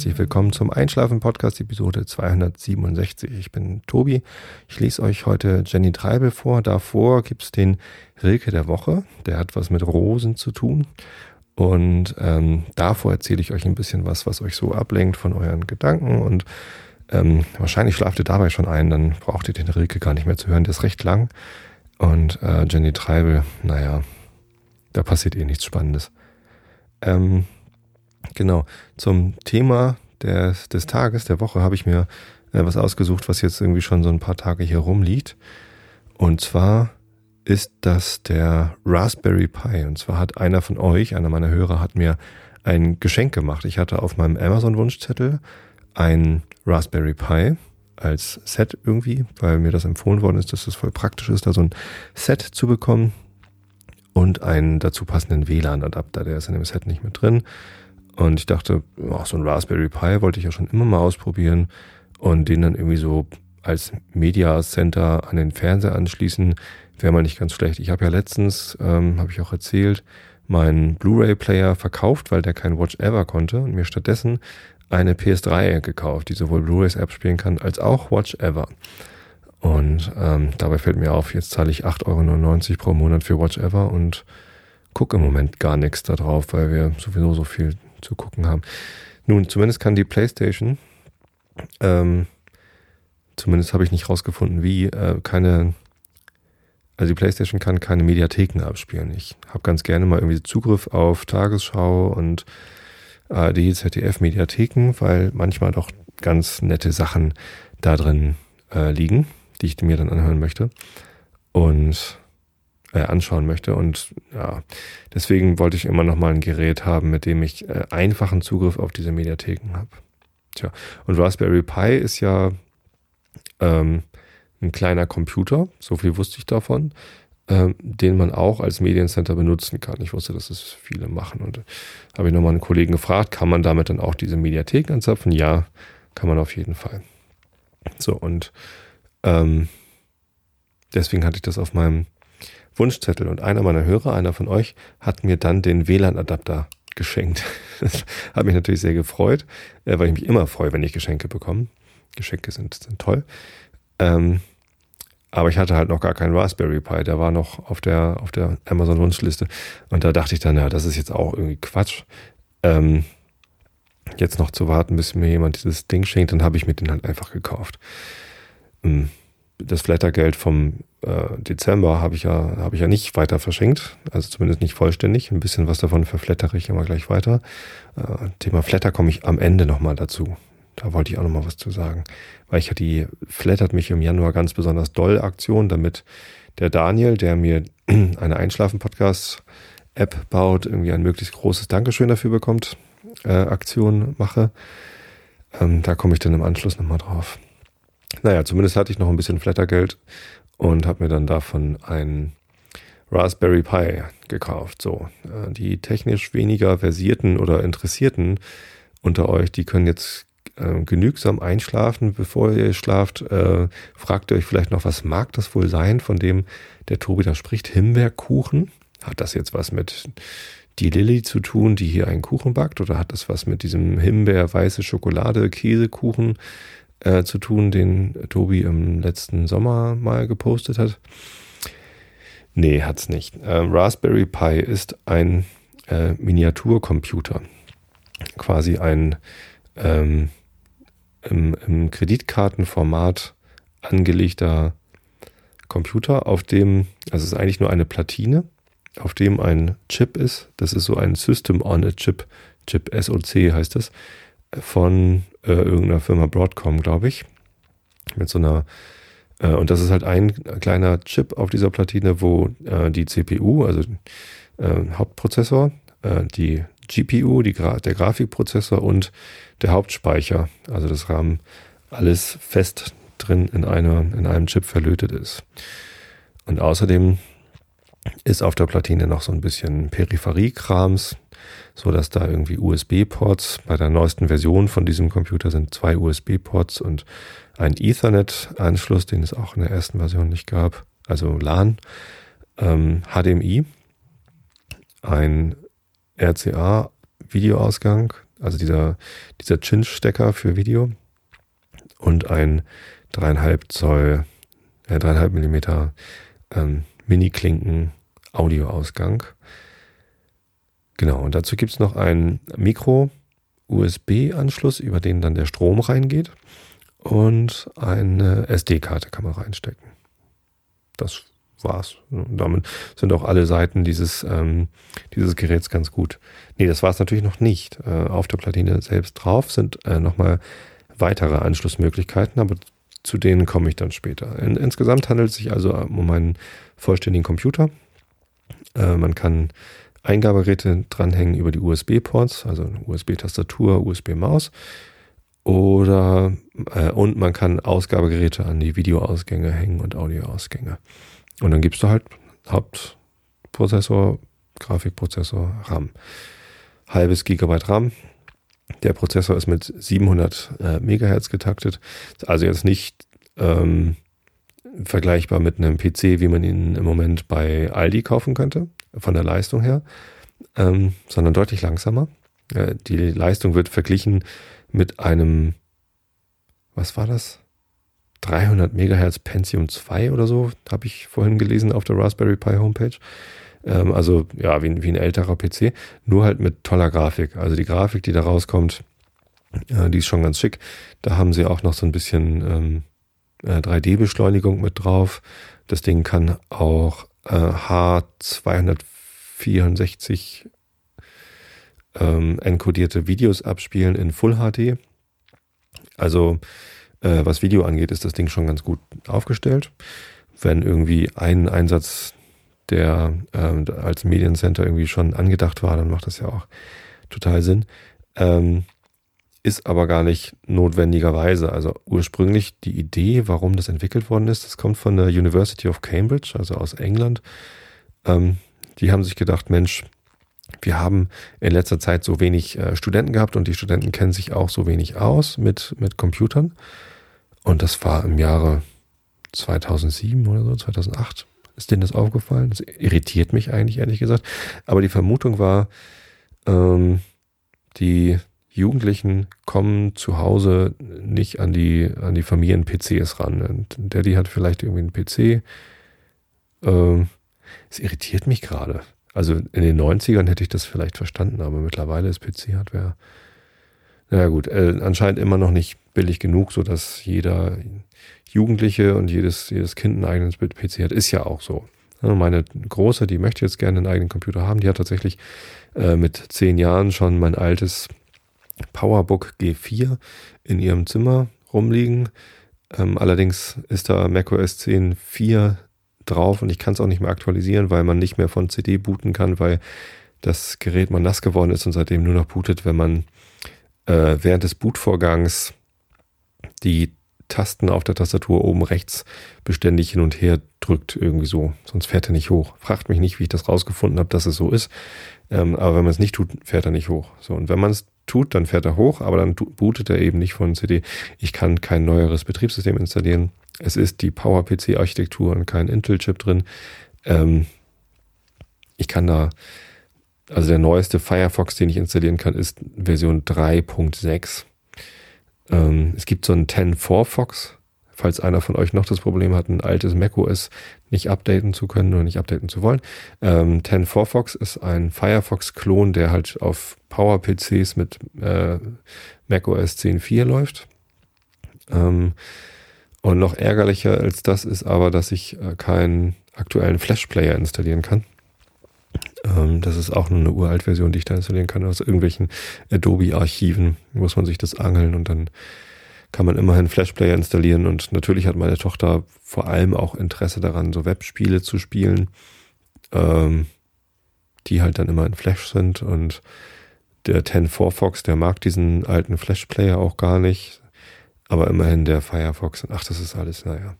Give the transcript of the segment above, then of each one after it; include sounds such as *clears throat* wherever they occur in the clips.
herzlich willkommen zum Einschlafen-Podcast, Episode 267. Ich bin Tobi. Ich lese euch heute Jenny Treibel vor. Davor gibt es den Rilke der Woche. Der hat was mit Rosen zu tun. Und ähm, davor erzähle ich euch ein bisschen was, was euch so ablenkt von euren Gedanken. Und ähm, wahrscheinlich schlaft ihr dabei schon ein, dann braucht ihr den Rilke gar nicht mehr zu hören. Der ist recht lang. Und äh, Jenny Treibel, naja, da passiert eh nichts Spannendes. Ähm, Genau. Zum Thema des, des Tages, der Woche, habe ich mir äh, was ausgesucht, was jetzt irgendwie schon so ein paar Tage hier rumliegt. Und zwar ist das der Raspberry Pi. Und zwar hat einer von euch, einer meiner Hörer, hat mir ein Geschenk gemacht. Ich hatte auf meinem Amazon-Wunschzettel ein Raspberry Pi als Set irgendwie, weil mir das empfohlen worden ist, dass es voll praktisch ist, da so ein Set zu bekommen und einen dazu passenden WLAN-Adapter. Der ist in dem Set nicht mit drin. Und ich dachte, oh, so ein Raspberry Pi wollte ich ja schon immer mal ausprobieren und den dann irgendwie so als Media Center an den Fernseher anschließen, wäre mal nicht ganz schlecht. Ich habe ja letztens, ähm, habe ich auch erzählt, meinen Blu-ray-Player verkauft, weil der kein Watch Ever konnte und mir stattdessen eine PS3 gekauft, die sowohl Blu-rays abspielen kann als auch Watch Ever. Und ähm, dabei fällt mir auf, jetzt zahle ich 8,99 Euro pro Monat für Watch Ever und gucke im Moment gar nichts da drauf, weil wir sowieso so viel zu gucken haben. Nun, zumindest kann die PlayStation, ähm, zumindest habe ich nicht rausgefunden, wie, äh, keine, also die PlayStation kann keine Mediatheken abspielen. Ich habe ganz gerne mal irgendwie Zugriff auf Tagesschau und ARD, ZDF Mediatheken, weil manchmal doch ganz nette Sachen da drin äh, liegen, die ich mir dann anhören möchte. Und äh, anschauen möchte. Und ja, deswegen wollte ich immer noch mal ein Gerät haben, mit dem ich äh, einfachen Zugriff auf diese Mediatheken habe. Tja, und Raspberry Pi ist ja ähm, ein kleiner Computer, so viel wusste ich davon, ähm, den man auch als Mediencenter benutzen kann. Ich wusste, dass es viele machen und habe ich nochmal einen Kollegen gefragt, kann man damit dann auch diese Mediatheken anzapfen? Ja, kann man auf jeden Fall. So, und ähm, deswegen hatte ich das auf meinem Wunschzettel. Und einer meiner Hörer, einer von euch, hat mir dann den WLAN-Adapter geschenkt. Das *laughs* hat mich natürlich sehr gefreut, äh, weil ich mich immer freue, wenn ich Geschenke bekomme. Geschenke sind, sind toll. Ähm, aber ich hatte halt noch gar keinen Raspberry Pi, der war noch auf der, auf der Amazon-Wunschliste. Und da dachte ich dann, ja, das ist jetzt auch irgendwie Quatsch. Ähm, jetzt noch zu warten, bis mir jemand dieses Ding schenkt, dann habe ich mir den halt einfach gekauft. Ähm, das Flattergeld vom äh, Dezember habe ich ja habe ich ja nicht weiter verschenkt, also zumindest nicht vollständig. Ein bisschen was davon verflattere ich immer gleich weiter. Äh, Thema Flatter komme ich am Ende nochmal dazu. Da wollte ich auch nochmal was zu sagen, weil ich ja die flattert mich im Januar ganz besonders doll Aktion, damit der Daniel, der mir *clears throat* eine Einschlafen-Podcast-App baut, irgendwie ein möglichst großes Dankeschön dafür bekommt, äh, Aktion mache. Ähm, da komme ich dann im Anschluss nochmal drauf. Naja, zumindest hatte ich noch ein bisschen Flattergeld und habe mir dann davon ein Raspberry Pi gekauft. So, äh, die technisch weniger versierten oder interessierten unter euch, die können jetzt äh, genügsam einschlafen. Bevor ihr schlaft, äh, fragt ihr euch vielleicht noch, was mag das wohl sein, von dem der Tobi da spricht? Himbeerkuchen? Hat das jetzt was mit die Lilly zu tun, die hier einen Kuchen backt? Oder hat das was mit diesem Himbeer-weiße Schokolade-Käsekuchen äh, zu tun, den Tobi im letzten Sommer mal gepostet hat? Nee, hat's nicht. Äh, Raspberry Pi ist ein äh, Miniaturcomputer. Quasi ein ähm, im, im Kreditkartenformat angelegter Computer, auf dem, also es ist eigentlich nur eine Platine, auf dem ein Chip ist. Das ist so ein System on a Chip, Chip SOC heißt es, von äh, irgendeiner Firma Broadcom, glaube ich. Mit so einer, äh, und das ist halt ein kleiner Chip auf dieser Platine, wo äh, die CPU, also äh, Hauptprozessor, äh, die GPU, die Gra der Grafikprozessor und der Hauptspeicher, also das RAM, alles fest drin in, einer, in einem Chip verlötet ist. Und außerdem ist auf der Platine noch so ein bisschen Peripheriekrams, so dass da irgendwie USB-Ports bei der neuesten Version von diesem Computer sind zwei USB-Ports und ein Ethernet-Anschluss, den es auch in der ersten Version nicht gab, also LAN, ähm, HDMI, ein RCA-Videoausgang, also dieser, dieser Chinch-Stecker für Video und ein dreieinhalb Zoll, äh, dreieinhalb Millimeter ähm, Mini-Klinken Audioausgang. Genau, und dazu gibt es noch einen Micro-USB-Anschluss, über den dann der Strom reingeht. Und eine SD-Karte kann man reinstecken. Das war's. Und damit sind auch alle Seiten dieses, ähm, dieses Geräts ganz gut. Nee, das war es natürlich noch nicht. Äh, auf der Platine selbst drauf sind äh, nochmal weitere Anschlussmöglichkeiten, aber zu denen komme ich dann später. In, insgesamt handelt es sich also um einen vollständigen Computer. Äh, man kann Eingabegeräte dranhängen über die USB-Ports, also USB-Tastatur, USB-Maus. Oder äh, und man kann Ausgabegeräte an die Videoausgänge hängen und Audioausgänge. Und dann gibst du halt Hauptprozessor, Grafikprozessor, RAM. Halbes Gigabyte RAM. Der Prozessor ist mit 700 äh, Megahertz getaktet. Also jetzt nicht ähm, vergleichbar mit einem PC, wie man ihn im Moment bei Aldi kaufen könnte, von der Leistung her, ähm, sondern deutlich langsamer. Äh, die Leistung wird verglichen mit einem, was war das? 300 Megahertz Pentium 2 oder so, habe ich vorhin gelesen auf der Raspberry Pi Homepage. Ähm, also ja, wie, wie, ein älterer PC, nur halt mit toller Grafik. Also die Grafik, die da rauskommt, äh, die ist schon ganz schick. Da haben sie auch noch so ein bisschen ähm, 3D-Beschleunigung äh, mit drauf. Das Ding kann auch äh, H264 ähm, enkodierte Videos abspielen in Full HD. Also äh, was Video angeht, ist das Ding schon ganz gut aufgestellt. Wenn irgendwie ein Einsatz, der äh, als Mediencenter irgendwie schon angedacht war, dann macht das ja auch total Sinn. Ähm, ist aber gar nicht notwendigerweise. Also ursprünglich die Idee, warum das entwickelt worden ist, das kommt von der University of Cambridge, also aus England. Ähm, die haben sich gedacht, Mensch, wir haben in letzter Zeit so wenig äh, Studenten gehabt und die Studenten kennen sich auch so wenig aus mit, mit Computern. Und das war im Jahre 2007 oder so, 2008 ist denen das aufgefallen. Das irritiert mich eigentlich, ehrlich gesagt. Aber die Vermutung war, ähm, die Jugendlichen kommen zu Hause nicht an die, an die Familien-PCs ran. Und Daddy hat vielleicht irgendwie einen PC. Ähm, es irritiert mich gerade. Also in den 90ern hätte ich das vielleicht verstanden, aber mittlerweile ist PC-Hardware naja gut, äh, anscheinend immer noch nicht billig genug, so dass jeder Jugendliche und jedes, jedes Kind einen eigenen PC hat. Ist ja auch so. Meine Große, die möchte jetzt gerne einen eigenen Computer haben, die hat tatsächlich äh, mit zehn Jahren schon mein altes PowerBook G4 in ihrem Zimmer rumliegen. Ähm, allerdings ist da macOS 10.4 drauf und ich kann es auch nicht mehr aktualisieren, weil man nicht mehr von CD booten kann, weil das Gerät mal nass geworden ist und seitdem nur noch bootet, wenn man äh, während des Bootvorgangs die Tasten auf der Tastatur oben rechts beständig hin und her drückt, irgendwie so. Sonst fährt er nicht hoch. Fragt mich nicht, wie ich das rausgefunden habe, dass es so ist. Ähm, aber wenn man es nicht tut, fährt er nicht hoch. So, und wenn man es tut, dann fährt er hoch, aber dann bootet er eben nicht von CD. Ich kann kein neueres Betriebssystem installieren. Es ist die PowerPC-Architektur und kein Intel-Chip drin. Ähm, ich kann da also der neueste Firefox, den ich installieren kann, ist Version 3.6. Ähm, es gibt so einen 10.4 Fox, falls einer von euch noch das Problem hat, ein altes macOS nicht updaten zu können oder nicht updaten zu wollen. Ähm, 10.4 Fox ist ein Firefox-Klon, der halt auf Power-PCs mit äh, macOS 10.4 läuft. Ähm, und noch ärgerlicher als das ist aber, dass ich äh, keinen aktuellen Flash-Player installieren kann. Ähm, das ist auch nur eine uralt Version, die ich da installieren kann aus irgendwelchen Adobe-Archiven. Muss man sich das angeln und dann kann man immerhin Flashplayer installieren. Und natürlich hat meine Tochter vor allem auch Interesse daran, so Webspiele zu spielen, ähm, die halt dann immer in Flash sind. Und der 10.4 Fox, der mag diesen alten Flashplayer auch gar nicht. Aber immerhin der Firefox. Ach, das ist alles, naja.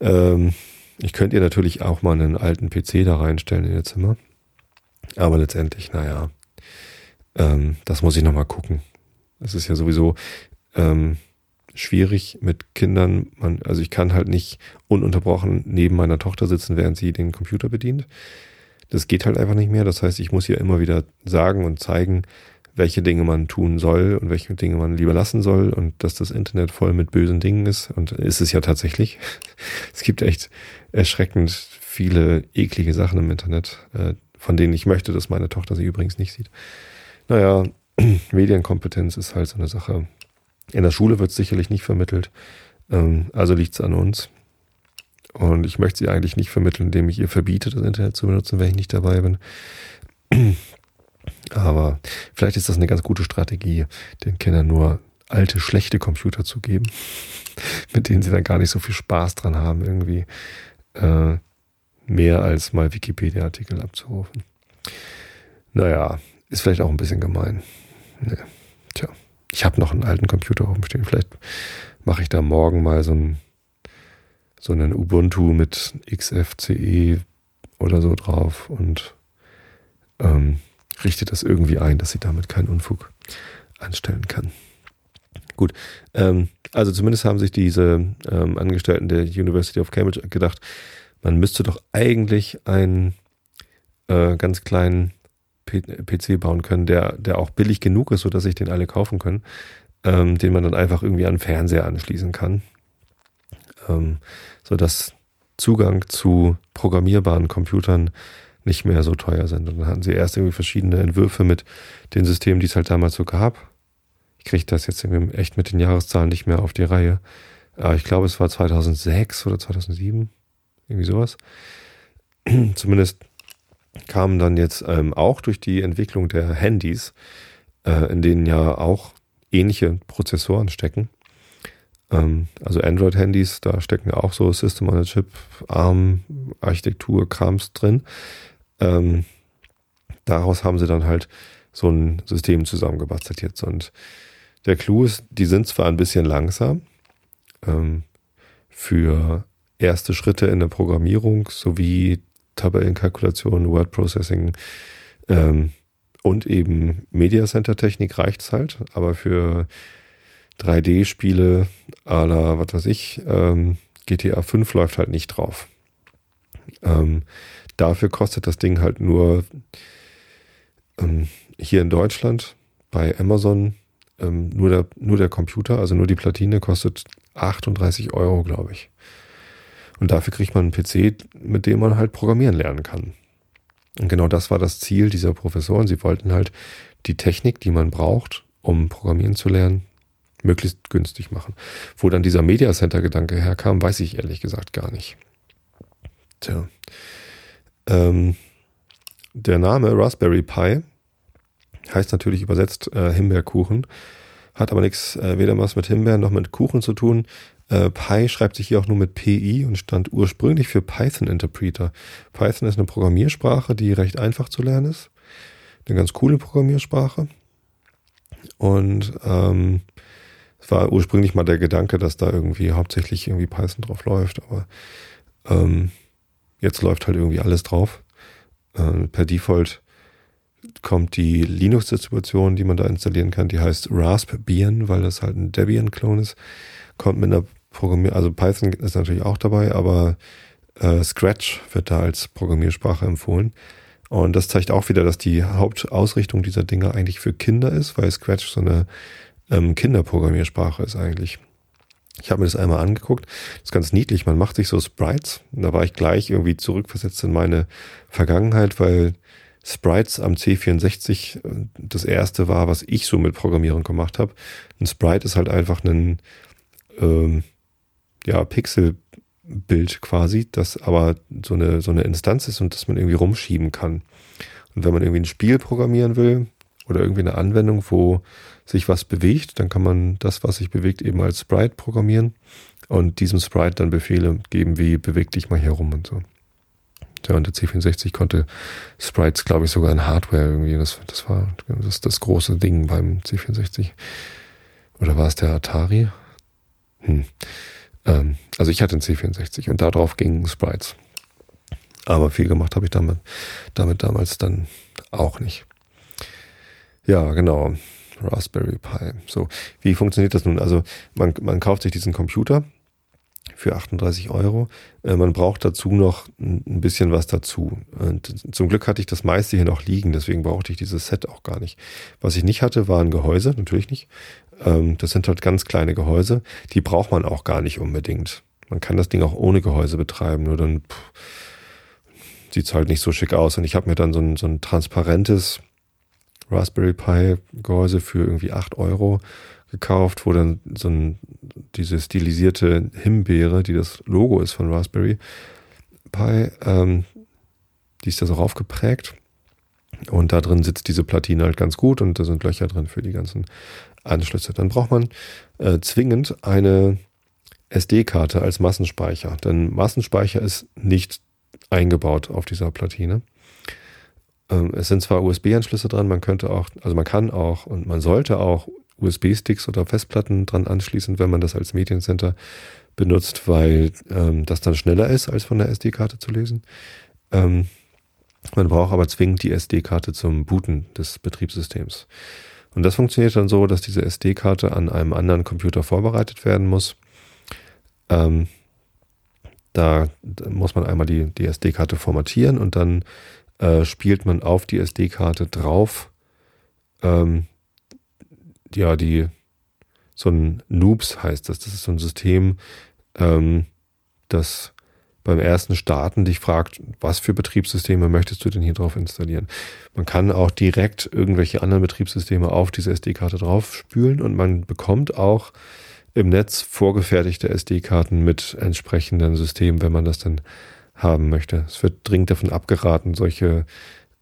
Ähm, ich könnte ihr natürlich auch mal einen alten PC da reinstellen in ihr Zimmer. Aber letztendlich, naja, ähm, das muss ich nochmal gucken. Es ist ja sowieso ähm, schwierig mit Kindern. Man, also ich kann halt nicht ununterbrochen neben meiner Tochter sitzen, während sie den Computer bedient. Das geht halt einfach nicht mehr. Das heißt, ich muss ihr immer wieder sagen und zeigen, welche Dinge man tun soll und welche Dinge man lieber lassen soll und dass das Internet voll mit bösen Dingen ist. Und ist es ja tatsächlich. *laughs* Es gibt echt erschreckend viele eklige Sachen im Internet, äh, von denen ich möchte, dass meine Tochter sie übrigens nicht sieht. Naja, *clears throat* Medienkompetenz ist halt so eine Sache. In der Schule wird es sicherlich nicht vermittelt. Ähm, also liegt es an uns. Und ich möchte sie eigentlich nicht vermitteln, indem ich ihr verbiete, das Internet zu benutzen, wenn ich nicht dabei bin. *clears throat* Aber vielleicht ist das eine ganz gute Strategie, den Kindern nur alte, schlechte Computer zu geben, *laughs* mit denen sie dann gar nicht so viel Spaß dran haben, irgendwie äh, mehr als mal Wikipedia-Artikel abzurufen. Naja, ist vielleicht auch ein bisschen gemein. Nee. Tja, ich habe noch einen alten Computer rumstehen. Vielleicht mache ich da morgen mal so ein so einen Ubuntu mit XFCE oder so drauf und ähm, richte das irgendwie ein, dass sie damit keinen Unfug anstellen kann. Gut, ähm, also zumindest haben sich diese ähm, Angestellten der University of Cambridge gedacht, man müsste doch eigentlich einen äh, ganz kleinen PC bauen können, der, der auch billig genug ist, sodass sich den alle kaufen können, ähm, den man dann einfach irgendwie an den Fernseher anschließen kann ähm, sodass Zugang zu programmierbaren Computern nicht mehr so teuer sind. Und dann hatten sie erst irgendwie verschiedene Entwürfe mit den Systemen, die es halt damals so gab. Ich kriege das jetzt irgendwie echt mit den Jahreszahlen nicht mehr auf die Reihe. Aber ich glaube, es war 2006 oder 2007, irgendwie sowas. *clears throat* Zumindest kamen dann jetzt ähm, auch durch die Entwicklung der Handys, äh, in denen ja auch ähnliche Prozessoren stecken, ähm, also Android-Handys, da stecken auch so System on a Chip, ARM-Architektur, Krams drin. Ähm, daraus haben sie dann halt so ein System zusammengebastelt jetzt. Und der Clou ist, die sind zwar ein bisschen langsam ähm, für erste Schritte in der Programmierung sowie Tabellenkalkulation, Word Processing ähm, und eben Media Center Technik reicht es halt, aber für 3D-Spiele à la, was weiß ich, ähm, GTA 5 läuft halt nicht drauf. Ähm, dafür kostet das Ding halt nur ähm, hier in Deutschland bei Amazon ähm, nur, der, nur der Computer, also nur die Platine, kostet 38 Euro, glaube ich. Und dafür kriegt man einen PC, mit dem man halt programmieren lernen kann. Und genau das war das Ziel dieser Professoren. Sie wollten halt die Technik, die man braucht, um programmieren zu lernen, möglichst günstig machen. Wo dann dieser Media Center Gedanke herkam, weiß ich ehrlich gesagt gar nicht. Tja. Ähm, der Name Raspberry Pi heißt natürlich übersetzt äh, Himbeerkuchen, hat aber nichts äh, weder was mit Himbeeren noch mit Kuchen zu tun. Äh, Pi schreibt sich hier auch nur mit PI und stand ursprünglich für Python Interpreter. Python ist eine Programmiersprache, die recht einfach zu lernen ist. Eine ganz coole Programmiersprache. Und ähm, es war ursprünglich mal der Gedanke, dass da irgendwie hauptsächlich irgendwie Python drauf läuft, aber ähm, jetzt läuft halt irgendwie alles drauf. Äh, per Default kommt die Linux-Distribution, die man da installieren kann, die heißt Raspbian, weil das halt ein Debian-Klon ist. Kommt mit einer Programmier, also Python ist natürlich auch dabei, aber äh, Scratch wird da als Programmiersprache empfohlen. Und das zeigt auch wieder, dass die Hauptausrichtung dieser Dinge eigentlich für Kinder ist, weil Scratch so eine ähm, Kinderprogrammiersprache ist eigentlich. Ich habe mir das einmal angeguckt. Das ist ganz niedlich. Man macht sich so Sprites. Und da war ich gleich irgendwie zurückversetzt in meine Vergangenheit, weil Sprites am C64 äh, das erste war, was ich so mit Programmieren gemacht habe. Ein Sprite ist halt einfach ein ähm, ja, Pixelbild quasi, das aber so eine, so eine Instanz ist und das man irgendwie rumschieben kann. Und wenn man irgendwie ein Spiel programmieren will oder irgendwie eine Anwendung, wo sich was bewegt, dann kann man das, was sich bewegt, eben als Sprite programmieren und diesem Sprite dann Befehle geben, wie beweg dich mal hier rum und so. Ja, und der C64 konnte Sprites, glaube ich, sogar in Hardware irgendwie. Das, das war das, das große Ding beim C64. Oder war es der Atari? Hm. Ähm, also ich hatte einen C64 und darauf gingen Sprites. Aber viel gemacht habe ich damit, damit damals dann auch nicht. Ja, genau. Raspberry Pi. So, wie funktioniert das nun? Also man, man kauft sich diesen Computer für 38 Euro. Äh, man braucht dazu noch ein bisschen was dazu. Und zum Glück hatte ich das meiste hier noch liegen, deswegen brauchte ich dieses Set auch gar nicht. Was ich nicht hatte, waren Gehäuse, natürlich nicht. Ähm, das sind halt ganz kleine Gehäuse. Die braucht man auch gar nicht unbedingt. Man kann das Ding auch ohne Gehäuse betreiben, nur dann sieht es halt nicht so schick aus. Und ich habe mir dann so ein, so ein transparentes Raspberry Pi Gehäuse für irgendwie 8 Euro gekauft, wo dann so ein, diese stilisierte Himbeere, die das Logo ist von Raspberry Pi, ähm, die ist da so raufgeprägt. Und da drin sitzt diese Platine halt ganz gut und da sind Löcher drin für die ganzen Anschlüsse. Dann braucht man äh, zwingend eine SD-Karte als Massenspeicher. Denn Massenspeicher ist nicht eingebaut auf dieser Platine. Ähm, es sind zwar USB-Anschlüsse dran, man könnte auch, also man kann auch und man sollte auch USB-Sticks oder Festplatten dran anschließen, wenn man das als Mediencenter benutzt, weil ähm, das dann schneller ist, als von der SD-Karte zu lesen. Ähm, man braucht aber zwingend die SD-Karte zum Booten des Betriebssystems. Und das funktioniert dann so, dass diese SD-Karte an einem anderen Computer vorbereitet werden muss. Ähm, da, muss man einmal die, die SD-Karte formatieren und dann äh, spielt man auf die SD-Karte drauf ähm, ja die so ein Noobs heißt das. Das ist so ein System, ähm, das beim ersten Starten dich fragt, was für Betriebssysteme möchtest du denn hier drauf installieren? Man kann auch direkt irgendwelche anderen Betriebssysteme auf diese SD-Karte drauf spülen und man bekommt auch im Netz vorgefertigte SD-Karten mit entsprechenden Systemen, wenn man das dann haben möchte. Es wird dringend davon abgeraten, solche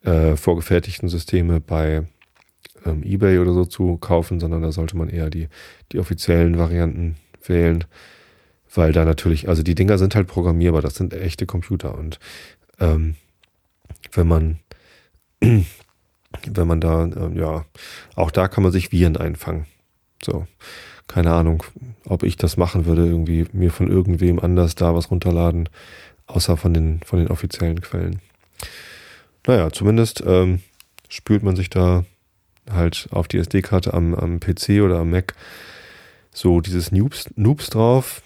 äh, vorgefertigten Systeme bei ähm, eBay oder so zu kaufen, sondern da sollte man eher die, die offiziellen Varianten wählen weil da natürlich, also die Dinger sind halt programmierbar, das sind echte Computer und ähm, wenn man *clears throat* wenn man da, äh, ja, auch da kann man sich Viren einfangen. So, keine Ahnung, ob ich das machen würde, irgendwie mir von irgendwem anders da was runterladen, außer von den, von den offiziellen Quellen. Naja, zumindest ähm, spült man sich da halt auf die SD-Karte am, am PC oder am Mac so dieses Noobs, Noobs drauf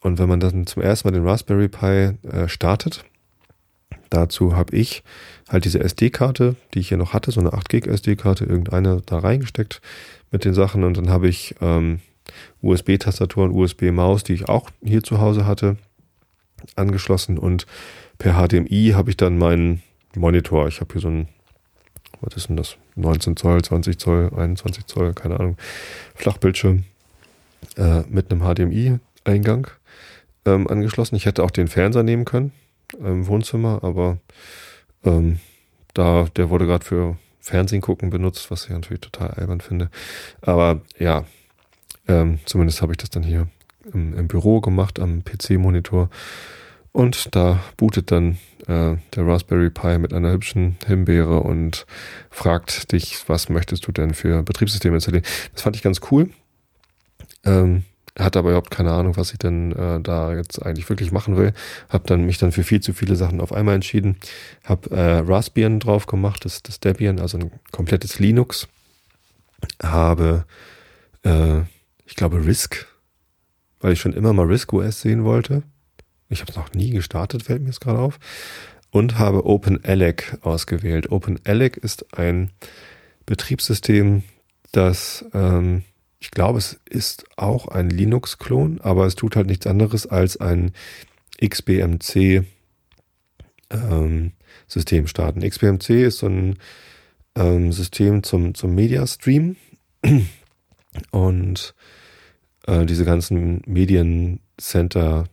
und wenn man dann zum ersten Mal den Raspberry Pi äh, startet, dazu habe ich halt diese SD-Karte, die ich hier noch hatte, so eine 8 Gig SD-Karte, irgendeine da reingesteckt mit den Sachen und dann habe ich ähm, USB-Tastatur und USB-Maus, die ich auch hier zu Hause hatte, angeschlossen und per HDMI habe ich dann meinen Monitor. Ich habe hier so ein, was ist denn das? 19 Zoll, 20 Zoll, 21 Zoll, keine Ahnung, Flachbildschirm äh, mit einem HDMI-Eingang ähm, angeschlossen. Ich hätte auch den Fernseher nehmen können im Wohnzimmer, aber ähm, da, der wurde gerade für Fernsehen gucken benutzt, was ich natürlich total albern finde. Aber ja, ähm, zumindest habe ich das dann hier im, im Büro gemacht am PC-Monitor. Und da bootet dann äh, der Raspberry Pi mit einer hübschen Himbeere und fragt dich, was möchtest du denn für Betriebssysteme installieren. Das fand ich ganz cool. Ähm, hatte aber überhaupt keine Ahnung, was ich denn äh, da jetzt eigentlich wirklich machen will. Hab dann mich dann für viel zu viele Sachen auf einmal entschieden. Hab äh, Raspbian drauf gemacht, das, das Debian, also ein komplettes Linux. Habe, äh, ich glaube, Risk, weil ich schon immer mal Risk OS sehen wollte. Ich habe es noch nie gestartet, fällt mir jetzt gerade auf. Und habe OpenELEC ausgewählt. OpenELEC ist ein Betriebssystem, das ähm, ich glaube, es ist auch ein Linux-Klon, aber es tut halt nichts anderes als ein XBMC ähm, System starten. XBMC ist so ein ähm, System zum, zum Media Stream und äh, diese ganzen Mediencenter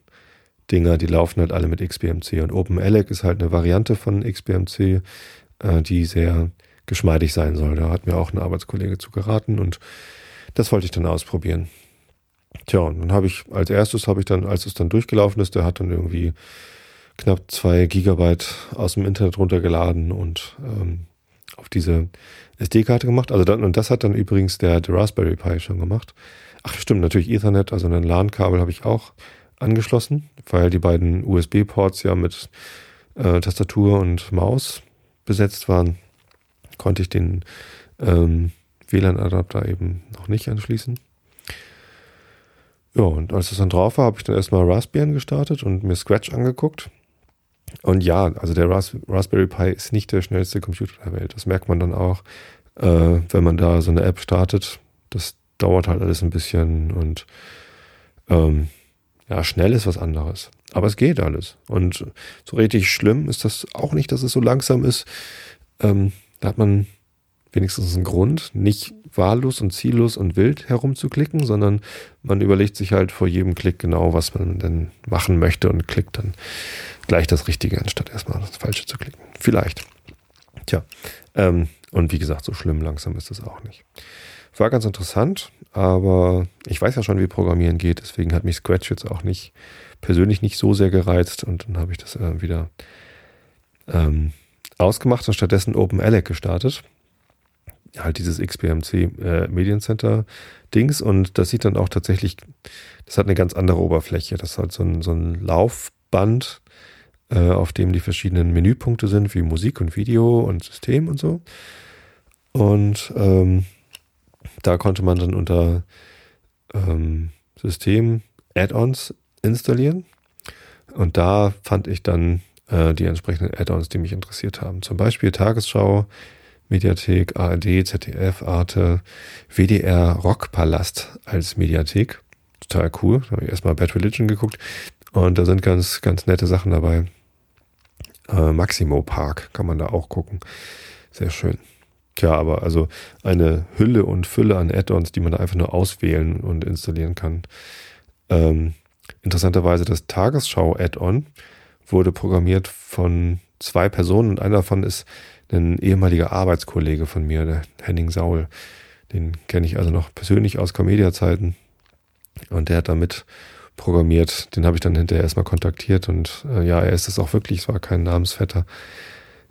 Dinger, die laufen halt alle mit XBMC und OpenELEC ist halt eine Variante von XBMC, äh, die sehr geschmeidig sein soll. Da hat mir auch ein Arbeitskollege zu geraten und das wollte ich dann ausprobieren. Tja, und dann habe ich, als erstes habe ich dann, als es dann durchgelaufen ist, der hat dann irgendwie knapp zwei Gigabyte aus dem Internet runtergeladen und ähm, auf diese SD-Karte gemacht. Also dann, und das hat dann übrigens der, der Raspberry Pi schon gemacht. Ach stimmt, natürlich Ethernet, also ein LAN-Kabel habe ich auch angeschlossen, weil die beiden USB-Ports ja mit äh, Tastatur und Maus besetzt waren, konnte ich den ähm, WLAN-Adapter eben noch nicht anschließen. Ja, und als es dann drauf war, habe ich dann erstmal Raspbian gestartet und mir Scratch angeguckt. Und ja, also der Ras Raspberry Pi ist nicht der schnellste Computer der Welt. Das merkt man dann auch, äh, wenn man da so eine App startet. Das dauert halt alles ein bisschen und ähm, ja, schnell ist was anderes. Aber es geht alles. Und so richtig schlimm ist das auch nicht, dass es so langsam ist. Ähm, da hat man wenigstens einen Grund, nicht wahllos und ziellos und wild herumzuklicken, sondern man überlegt sich halt vor jedem Klick genau, was man denn machen möchte und klickt dann gleich das Richtige, anstatt erstmal das Falsche zu klicken. Vielleicht. Tja, ähm, und wie gesagt, so schlimm langsam ist es auch nicht. War ganz interessant, aber ich weiß ja schon, wie Programmieren geht, deswegen hat mich Scratch jetzt auch nicht persönlich nicht so sehr gereizt und dann habe ich das äh, wieder ähm, ausgemacht und stattdessen OpenALEC gestartet halt dieses XBMC äh, Mediencenter Dings und das sieht dann auch tatsächlich, das hat eine ganz andere Oberfläche. Das hat so ein, so ein Laufband, äh, auf dem die verschiedenen Menüpunkte sind, wie Musik und Video und System und so. Und ähm, da konnte man dann unter ähm, System Add-ons installieren. Und da fand ich dann äh, die entsprechenden Add-ons, die mich interessiert haben. Zum Beispiel Tagesschau, Mediathek, ARD, ZDF, Arte, WDR, Rockpalast als Mediathek. Total cool. Da habe ich erstmal Bad Religion geguckt und da sind ganz, ganz nette Sachen dabei. Äh, Maximo Park kann man da auch gucken. Sehr schön. Tja, aber also eine Hülle und Fülle an Add-ons, die man da einfach nur auswählen und installieren kann. Ähm, interessanterweise das Tagesschau-Add-on wurde programmiert von zwei Personen und einer davon ist ein ehemaliger Arbeitskollege von mir, der Henning Saul. Den kenne ich also noch persönlich aus Comedia-Zeiten. Und der hat damit programmiert. Den habe ich dann hinterher erstmal kontaktiert und äh, ja, er ist es auch wirklich, es war kein Namensvetter.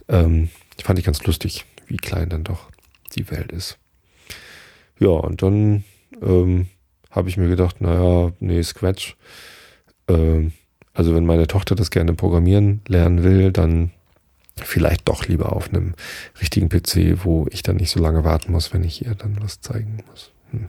Ähm, fand ich ganz lustig, wie klein dann doch die Welt ist. Ja, und dann ähm, habe ich mir gedacht, naja, nee, Scratch. Ähm, also wenn meine Tochter das gerne programmieren lernen will, dann vielleicht doch lieber auf einem richtigen PC, wo ich dann nicht so lange warten muss, wenn ich ihr dann was zeigen muss. Hm.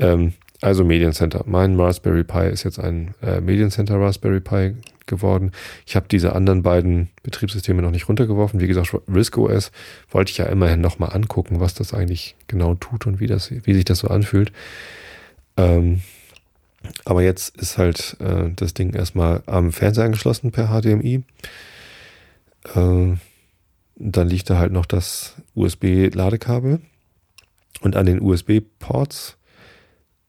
Ähm, also Mediencenter. Mein Raspberry Pi ist jetzt ein äh, Mediencenter Raspberry Pi geworden. Ich habe diese anderen beiden Betriebssysteme noch nicht runtergeworfen. Wie gesagt, Risk OS wollte ich ja immerhin nochmal angucken, was das eigentlich genau tut und wie, das, wie sich das so anfühlt. Ähm, aber jetzt ist halt äh, das Ding erstmal am Fernseher angeschlossen per HDMI. Äh, dann liegt da halt noch das USB-Ladekabel. Und an den USB-Ports,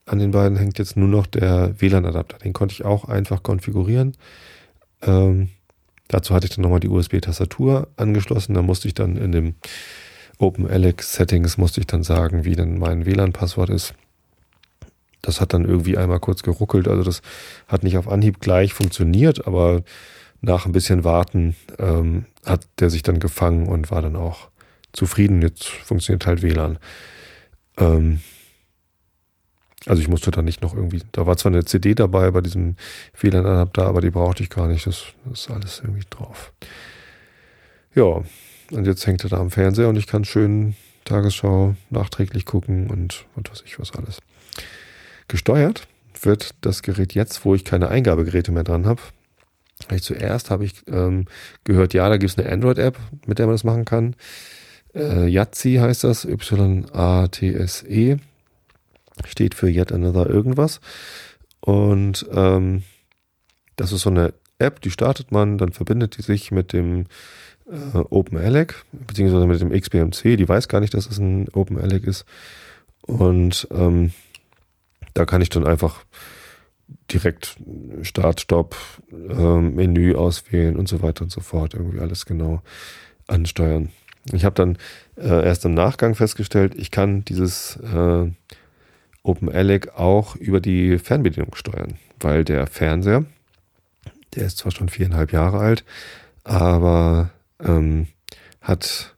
an den beiden hängt jetzt nur noch der WLAN-Adapter. Den konnte ich auch einfach konfigurieren. Ähm, dazu hatte ich dann nochmal die USB-Tastatur angeschlossen. Da musste ich dann in dem OpenAlex Settings musste ich dann sagen, wie denn mein WLAN-Passwort ist. Das hat dann irgendwie einmal kurz geruckelt. Also das hat nicht auf Anhieb gleich funktioniert, aber nach ein bisschen Warten ähm, hat der sich dann gefangen und war dann auch zufrieden. Jetzt funktioniert halt WLAN. Ähm, also ich musste da nicht noch irgendwie, da war zwar eine CD dabei bei diesem WLAN-Adapter, aber die brauchte ich gar nicht. Das, das ist alles irgendwie drauf. Ja, und jetzt hängt er da am Fernseher und ich kann schön Tagesschau nachträglich gucken und was weiß ich was alles. Gesteuert wird das Gerät jetzt, wo ich keine Eingabegeräte mehr dran habe, zuerst habe ich ähm, gehört, ja, da gibt es eine Android-App, mit der man das machen kann. Äh, Yatsi heißt das, Y-A-T-S-E. Steht für Yet Another irgendwas. Und ähm, das ist so eine App, die startet man, dann verbindet die sich mit dem äh, OpenALEC, beziehungsweise mit dem XBMC. Die weiß gar nicht, dass es ein OpenALEC ist. Und ähm, da kann ich dann einfach direkt Start, Stopp, ähm, Menü auswählen und so weiter und so fort. Irgendwie alles genau ansteuern. Ich habe dann äh, erst im Nachgang festgestellt, ich kann dieses äh, OpenALEC auch über die Fernbedienung steuern, weil der Fernseher, der ist zwar schon viereinhalb Jahre alt, aber ähm, hat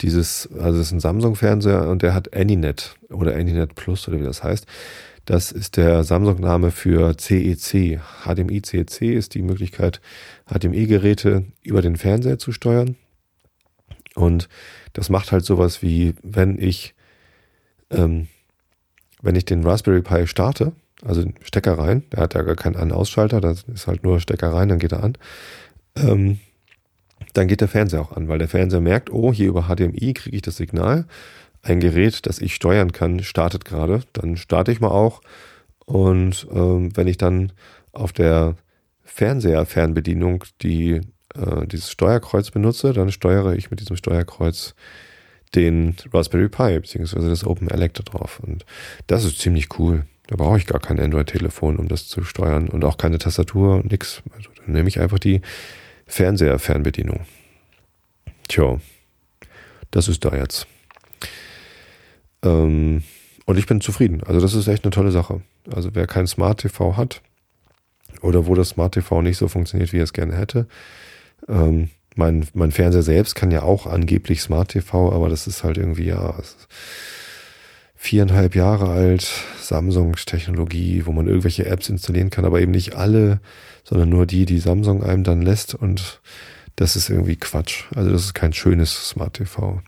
dieses, also es ist ein Samsung-Fernseher und der hat AnyNet oder AnyNet Plus oder wie das heißt. Das ist der Samsung-Name für CEC. HDMI CEC ist die Möglichkeit, HDMI-Geräte über den Fernseher zu steuern. Und das macht halt sowas wie, wenn ich, ähm, wenn ich den Raspberry Pi starte, also Stecker rein. Der hat ja gar keinen An-Ausschalter, das ist halt nur Stecker rein, dann geht er an. Ähm, dann geht der Fernseher auch an, weil der Fernseher merkt, oh, hier über HDMI kriege ich das Signal. Ein Gerät, das ich steuern kann, startet gerade. Dann starte ich mal auch. Und ähm, wenn ich dann auf der Fernseher-Fernbedienung die, äh, dieses Steuerkreuz benutze, dann steuere ich mit diesem Steuerkreuz den Raspberry Pi beziehungsweise das Open Elector drauf. Und das ist ziemlich cool. Da brauche ich gar kein Android-Telefon, um das zu steuern und auch keine Tastatur, nix. Also dann nehme ich einfach die Fernseher-Fernbedienung. Tja, das ist da jetzt. Ähm, und ich bin zufrieden. Also das ist echt eine tolle Sache. Also wer kein Smart TV hat oder wo das Smart TV nicht so funktioniert, wie er es gerne hätte, ähm, mein, mein Fernseher selbst kann ja auch angeblich Smart TV, aber das ist halt irgendwie, ja, viereinhalb Jahre alt, Samsung-Technologie, wo man irgendwelche Apps installieren kann, aber eben nicht alle, sondern nur die, die Samsung einem dann lässt und das ist irgendwie Quatsch. Also das ist kein schönes Smart TV.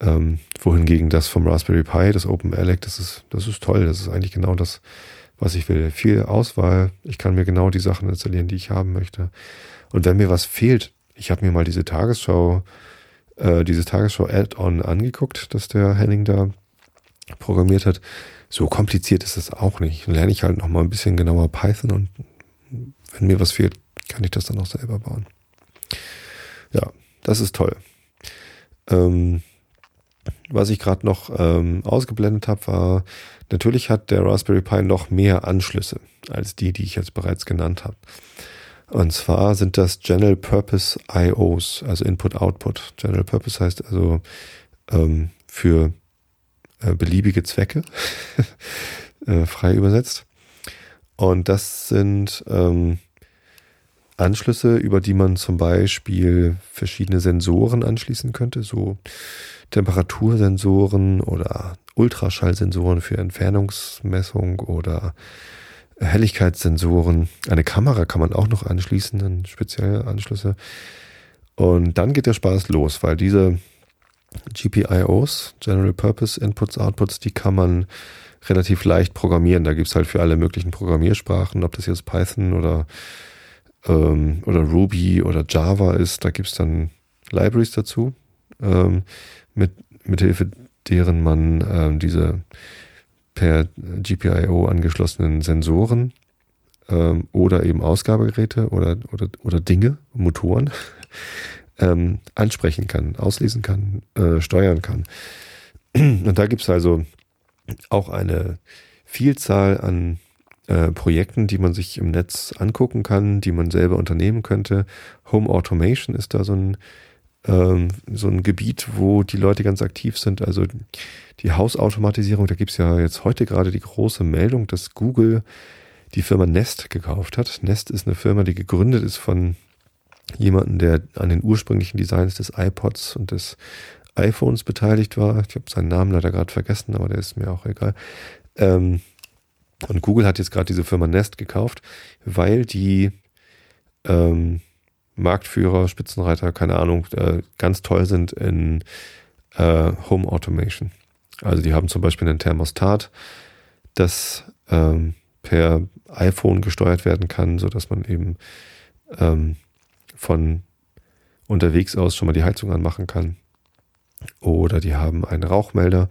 Ähm, wohingegen das vom Raspberry Pi, das Open Elec, das ist, das ist toll. Das ist eigentlich genau das, was ich will. Viel Auswahl. Ich kann mir genau die Sachen installieren, die ich haben möchte. Und wenn mir was fehlt, ich habe mir mal diese Tagesschau, äh, dieses Tagesschau-Add-on angeguckt, dass der Henning da programmiert hat. So kompliziert ist es auch nicht. Lerne ich halt noch mal ein bisschen genauer Python und wenn mir was fehlt, kann ich das dann auch selber bauen. Ja, das ist toll. Ähm, was ich gerade noch ähm, ausgeblendet habe, war, natürlich hat der Raspberry Pi noch mehr Anschlüsse als die, die ich jetzt bereits genannt habe. Und zwar sind das General Purpose IOs, also Input-Output. General Purpose heißt also ähm, für äh, beliebige Zwecke, *laughs* äh, frei übersetzt. Und das sind ähm, Anschlüsse, über die man zum Beispiel verschiedene Sensoren anschließen könnte, so Temperatursensoren oder Ultraschallsensoren für Entfernungsmessung oder Helligkeitssensoren. Eine Kamera kann man auch noch anschließen, dann spezielle Anschlüsse. Und dann geht der Spaß los, weil diese GPIOs, General Purpose Inputs, Outputs, die kann man relativ leicht programmieren. Da gibt's halt für alle möglichen Programmiersprachen, ob das jetzt Python oder, ähm, oder Ruby oder Java ist, da gibt's dann Libraries dazu, ähm, mit, mit Hilfe deren man ähm, diese per GPIO angeschlossenen Sensoren ähm, oder eben Ausgabegeräte oder, oder, oder Dinge, Motoren, *laughs* ähm, ansprechen kann, auslesen kann, äh, steuern kann. *clears throat* Und da gibt's also auch eine Vielzahl an äh, Projekten, die man sich im Netz angucken kann, die man selber unternehmen könnte. Home Automation ist da so ein ähm, so ein Gebiet, wo die Leute ganz aktiv sind. Also die Hausautomatisierung, da gibt's ja jetzt heute gerade die große Meldung, dass Google die Firma Nest gekauft hat. Nest ist eine Firma, die gegründet ist von jemandem, der an den ursprünglichen Designs des iPods und des iPhones beteiligt war. Ich habe seinen Namen leider gerade vergessen, aber der ist mir auch egal. Ähm, und Google hat jetzt gerade diese Firma Nest gekauft, weil die ähm, Marktführer, Spitzenreiter, keine Ahnung, äh, ganz toll sind in äh, Home Automation. Also die haben zum Beispiel ein Thermostat, das ähm, per iPhone gesteuert werden kann, so dass man eben ähm, von unterwegs aus schon mal die Heizung anmachen kann. Oder die haben einen Rauchmelder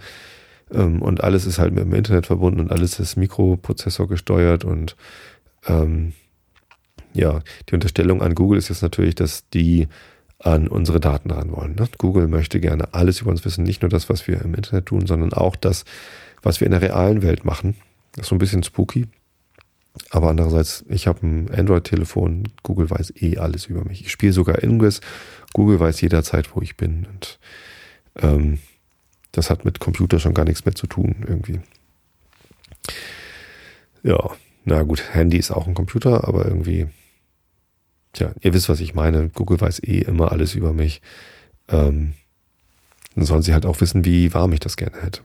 ähm, und alles ist halt mit dem Internet verbunden und alles ist Mikroprozessor gesteuert und ähm, ja, die Unterstellung an Google ist jetzt natürlich, dass die an unsere Daten ran wollen. Ne? Google möchte gerne alles über uns wissen, nicht nur das, was wir im Internet tun, sondern auch das, was wir in der realen Welt machen. Das ist so ein bisschen spooky. Aber andererseits, ich habe ein Android-Telefon, Google weiß eh alles über mich. Ich spiele sogar Ingress, Google weiß jederzeit, wo ich bin. Und ähm, das hat mit Computer schon gar nichts mehr zu tun, irgendwie. Ja, na gut, Handy ist auch ein Computer, aber irgendwie Tja, ihr wisst, was ich meine. Google weiß eh immer alles über mich. Ähm, dann sollen sie halt auch wissen, wie warm ich das gerne hätte.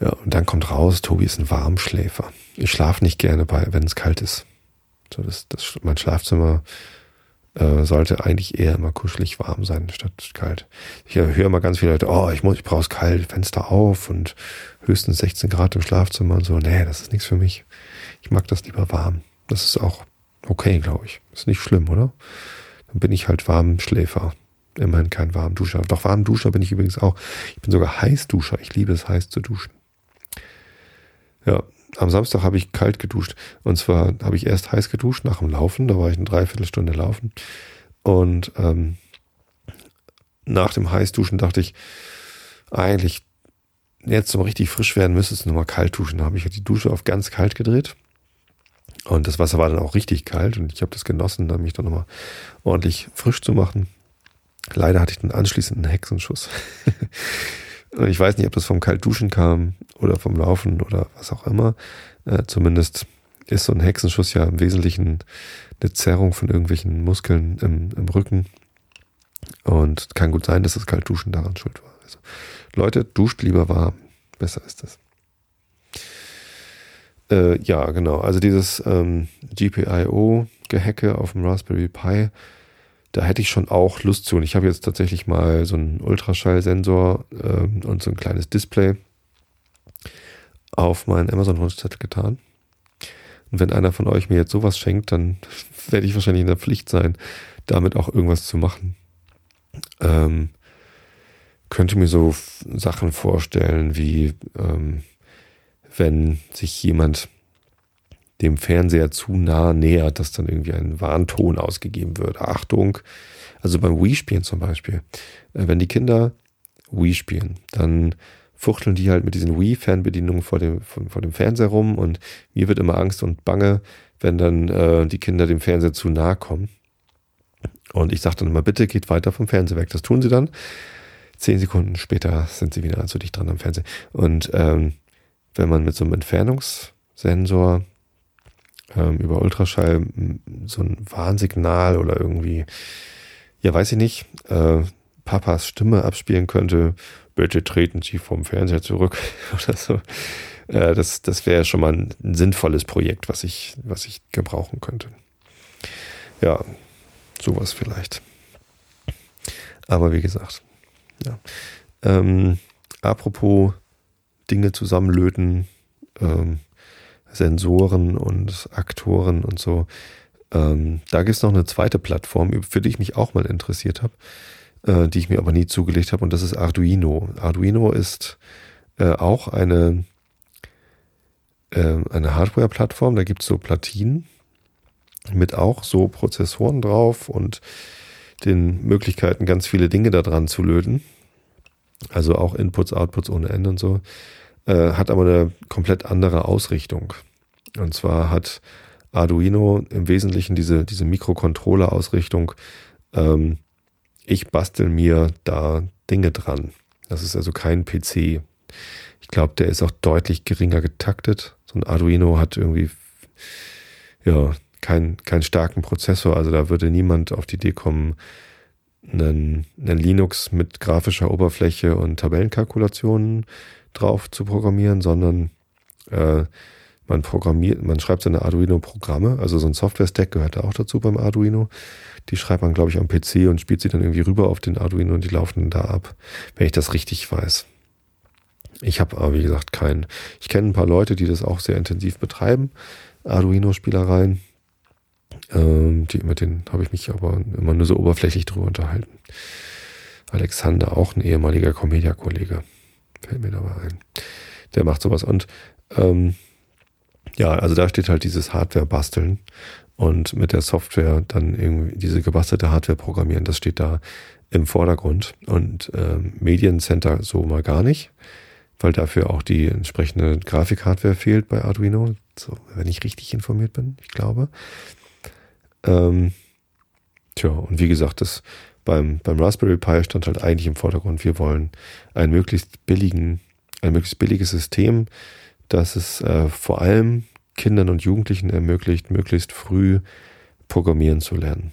Ja, und dann kommt raus, Tobi ist ein Warmschläfer. Ich schlafe nicht gerne wenn es kalt ist. So, das, das, mein Schlafzimmer äh, sollte eigentlich eher immer kuschelig warm sein statt kalt. Ich höre mal ganz viele Leute, oh, ich muss, ich brauche es kalt, Fenster auf und höchstens 16 Grad im Schlafzimmer und so. Nee, das ist nichts für mich. Ich mag das lieber warm. Das ist auch okay, glaube ich. Ist nicht schlimm, oder? Dann bin ich halt warm Schläfer. Immerhin kein Warmduscher. Doch Warmduscher bin ich übrigens auch. Ich bin sogar Heißduscher. Ich liebe es, heiß zu duschen. Ja, am Samstag habe ich kalt geduscht. Und zwar habe ich erst heiß geduscht nach dem Laufen. Da war ich eine Dreiviertelstunde laufen. Und ähm, nach dem Heißduschen dachte ich, eigentlich jetzt zum richtig frisch werden müsstest du nochmal kalt duschen. Da habe ich die Dusche auf ganz kalt gedreht. Und das Wasser war dann auch richtig kalt und ich habe das genossen, dann mich dann nochmal ordentlich frisch zu machen. Leider hatte ich dann anschließend einen Hexenschuss. *laughs* und ich weiß nicht, ob das vom Kaltduschen kam oder vom Laufen oder was auch immer. Äh, zumindest ist so ein Hexenschuss ja im Wesentlichen eine Zerrung von irgendwelchen Muskeln im, im Rücken. Und kann gut sein, dass das Kaltduschen daran schuld war. Also, Leute, duscht lieber warm. Besser ist das. Äh, ja, genau. Also dieses ähm, GPIO-Gehacke auf dem Raspberry Pi, da hätte ich schon auch Lust zu. Und ich habe jetzt tatsächlich mal so einen Ultraschallsensor ähm, und so ein kleines Display auf meinen Amazon-Wunschzettel getan. Und wenn einer von euch mir jetzt sowas schenkt, dann *laughs* werde ich wahrscheinlich in der Pflicht sein, damit auch irgendwas zu machen. Ähm, könnte mir so Sachen vorstellen wie ähm, wenn sich jemand dem Fernseher zu nah nähert, dass dann irgendwie ein Warnton ausgegeben wird. Achtung! Also beim Wii-Spielen zum Beispiel. Äh, wenn die Kinder Wii spielen, dann fuchteln die halt mit diesen Wii-Fernbedienungen vor dem, vor, dem Fernseher rum und mir wird immer Angst und Bange, wenn dann äh, die Kinder dem Fernseher zu nah kommen. Und ich sage dann immer, bitte geht weiter vom Fernseher weg. Das tun sie dann. Zehn Sekunden später sind sie wieder zu dicht dran am Fernseher. Und ähm, wenn man mit so einem Entfernungssensor ähm, über Ultraschall so ein Warnsignal oder irgendwie, ja, weiß ich nicht, äh, Papas Stimme abspielen könnte, bitte treten Sie vom Fernseher zurück *laughs* oder so. Äh, das das wäre schon mal ein, sinnvolles Projekt, was ich, was ich gebrauchen könnte. Ja, sowas vielleicht. Aber wie gesagt, ja. Ähm, apropos Dinge zusammenlöten, ähm, Sensoren und Aktoren und so. Ähm, da gibt es noch eine zweite Plattform, für die ich mich auch mal interessiert habe, äh, die ich mir aber nie zugelegt habe, und das ist Arduino. Arduino ist äh, auch eine, äh, eine Hardware-Plattform, da gibt es so Platinen mit auch so Prozessoren drauf und den Möglichkeiten, ganz viele Dinge da dran zu löten. Also auch Inputs, Outputs ohne Ende und so. Äh, hat aber eine komplett andere Ausrichtung. Und zwar hat Arduino im Wesentlichen diese, diese Mikrocontroller-Ausrichtung. Ähm, ich bastel mir da Dinge dran. Das ist also kein PC. Ich glaube, der ist auch deutlich geringer getaktet. So ein Arduino hat irgendwie ja keinen keinen starken Prozessor. Also da würde niemand auf die Idee kommen, einen, einen Linux mit grafischer Oberfläche und Tabellenkalkulationen drauf zu programmieren, sondern äh, man programmiert, man schreibt seine Arduino-Programme, also so ein Software-Stack gehört da auch dazu beim Arduino. Die schreibt man, glaube ich, am PC und spielt sie dann irgendwie rüber auf den Arduino und die laufen da ab, wenn ich das richtig weiß. Ich habe aber, wie gesagt, keinen. Ich kenne ein paar Leute, die das auch sehr intensiv betreiben, Arduino-Spielereien. Ähm, die, mit denen habe ich mich aber immer nur so oberflächlich drüber unterhalten. Alexander, auch ein ehemaliger Comedia-Kollege, fällt mir dabei ein. Der macht sowas. Und ähm, ja, also da steht halt dieses Hardware basteln und mit der Software dann irgendwie diese gebastelte Hardware programmieren. Das steht da im Vordergrund. Und ähm, Mediencenter so mal gar nicht, weil dafür auch die entsprechende Grafikhardware fehlt bei Arduino. So, wenn ich richtig informiert bin, ich glaube. Ähm, tja, und wie gesagt, das beim, beim Raspberry Pi stand halt eigentlich im Vordergrund, wir wollen einen möglichst billigen, ein möglichst billiges System, das es äh, vor allem Kindern und Jugendlichen ermöglicht, möglichst früh programmieren zu lernen.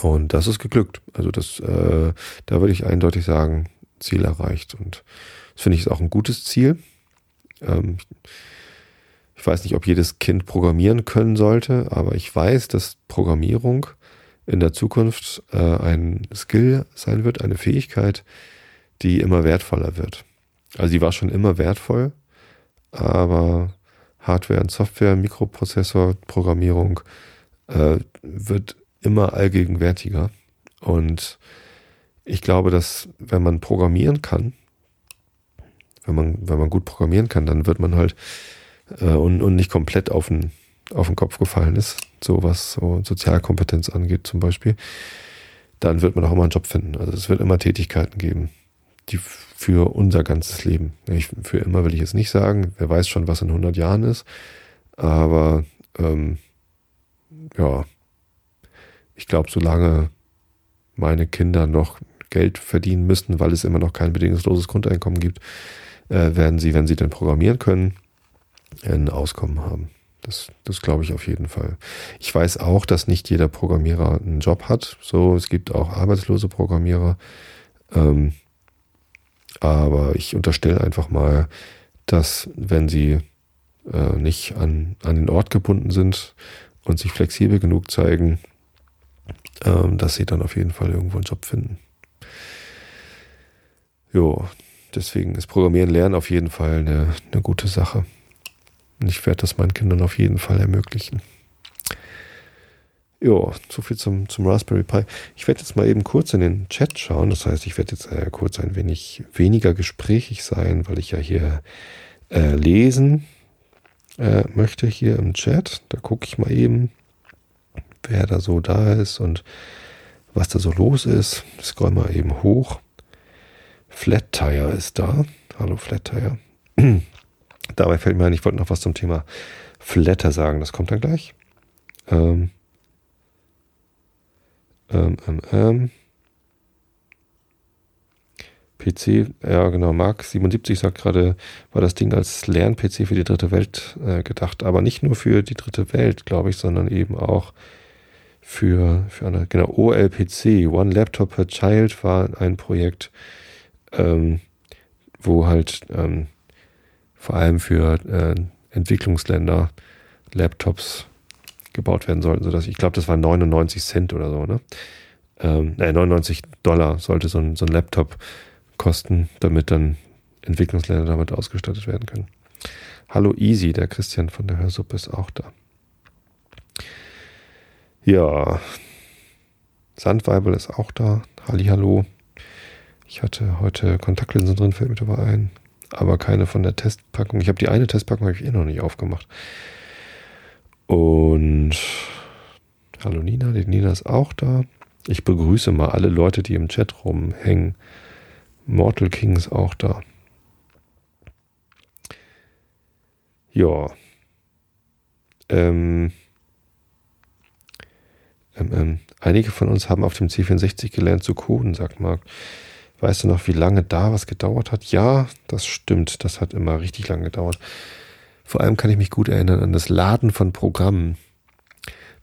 Und das ist geglückt. Also das, äh, da würde ich eindeutig sagen, Ziel erreicht. Und das finde ich ist auch ein gutes Ziel. Ähm, ich weiß nicht, ob jedes Kind programmieren können sollte, aber ich weiß, dass Programmierung in der Zukunft äh, ein Skill sein wird, eine Fähigkeit, die immer wertvoller wird. Also die war schon immer wertvoll, aber Hardware und Software, Mikroprozessor, Programmierung äh, wird immer allgegenwärtiger. Und ich glaube, dass wenn man programmieren kann, wenn man, wenn man gut programmieren kann, dann wird man halt äh, und, und nicht komplett auf den, auf den Kopf gefallen ist, so was so Sozialkompetenz angeht zum Beispiel, dann wird man auch immer einen Job finden. Also es wird immer Tätigkeiten geben, die für unser ganzes Leben. Ich, für immer will ich jetzt nicht sagen, wer weiß schon, was in 100 Jahren ist, aber ähm, ja, ich glaube, solange meine Kinder noch Geld verdienen müssen, weil es immer noch kein bedingungsloses Grundeinkommen gibt, äh, werden sie, wenn sie denn programmieren können, ein Auskommen haben. Das, das glaube ich auf jeden Fall. Ich weiß auch, dass nicht jeder Programmierer einen Job hat. So, es gibt auch arbeitslose Programmierer. Ähm, aber ich unterstelle einfach mal, dass wenn sie äh, nicht an, an den Ort gebunden sind und sich flexibel genug zeigen, ähm, dass sie dann auf jeden Fall irgendwo einen Job finden. Jo, deswegen ist Programmieren lernen auf jeden Fall eine, eine gute Sache. Und ich werde das meinen Kindern auf jeden Fall ermöglichen. Ja, so viel zum, zum Raspberry Pi. Ich werde jetzt mal eben kurz in den Chat schauen. Das heißt, ich werde jetzt äh, kurz ein wenig weniger gesprächig sein, weil ich ja hier äh, lesen äh, möchte hier im Chat. Da gucke ich mal eben, wer da so da ist und was da so los ist. Scroll mal eben hoch. Flat Tire ist da. Hallo Flat Tire. *clears throat* Dabei fällt mir ein, ich wollte noch was zum Thema Flatter sagen. Das kommt dann gleich. Ähm, ähm, ähm, ähm. PC, ja genau, Mark 77 sagt gerade, war das Ding als Lern-PC für die dritte Welt äh, gedacht. Aber nicht nur für die dritte Welt, glaube ich, sondern eben auch für, für eine, genau, OLPC, One Laptop per Child war ein Projekt, ähm, wo halt ähm, vor allem für äh, Entwicklungsländer Laptops gebaut werden sollten, sodass ich glaube, das war 99 Cent oder so, ne? Ähm, äh, 99 Dollar sollte so ein, so ein Laptop kosten, damit dann Entwicklungsländer damit ausgestattet werden können. Hallo Easy, der Christian von der Hörsuppe ist auch da. Ja, Sandweibel ist auch da. Hallo. Ich hatte heute Kontaktlinsen drin, fällt mir dabei ein. Aber keine von der Testpackung. Ich habe die eine Testpackung habe ich eh noch nicht aufgemacht. Und hallo Nina, die Nina ist auch da. Ich begrüße mal alle Leute, die im Chat rumhängen. Mortal King ist auch da. Ja. Ähm, ähm, ähm, einige von uns haben auf dem C64 gelernt zu coden, sagt Marc. Weißt du noch, wie lange da was gedauert hat? Ja, das stimmt. Das hat immer richtig lange gedauert. Vor allem kann ich mich gut erinnern an das Laden von Programmen.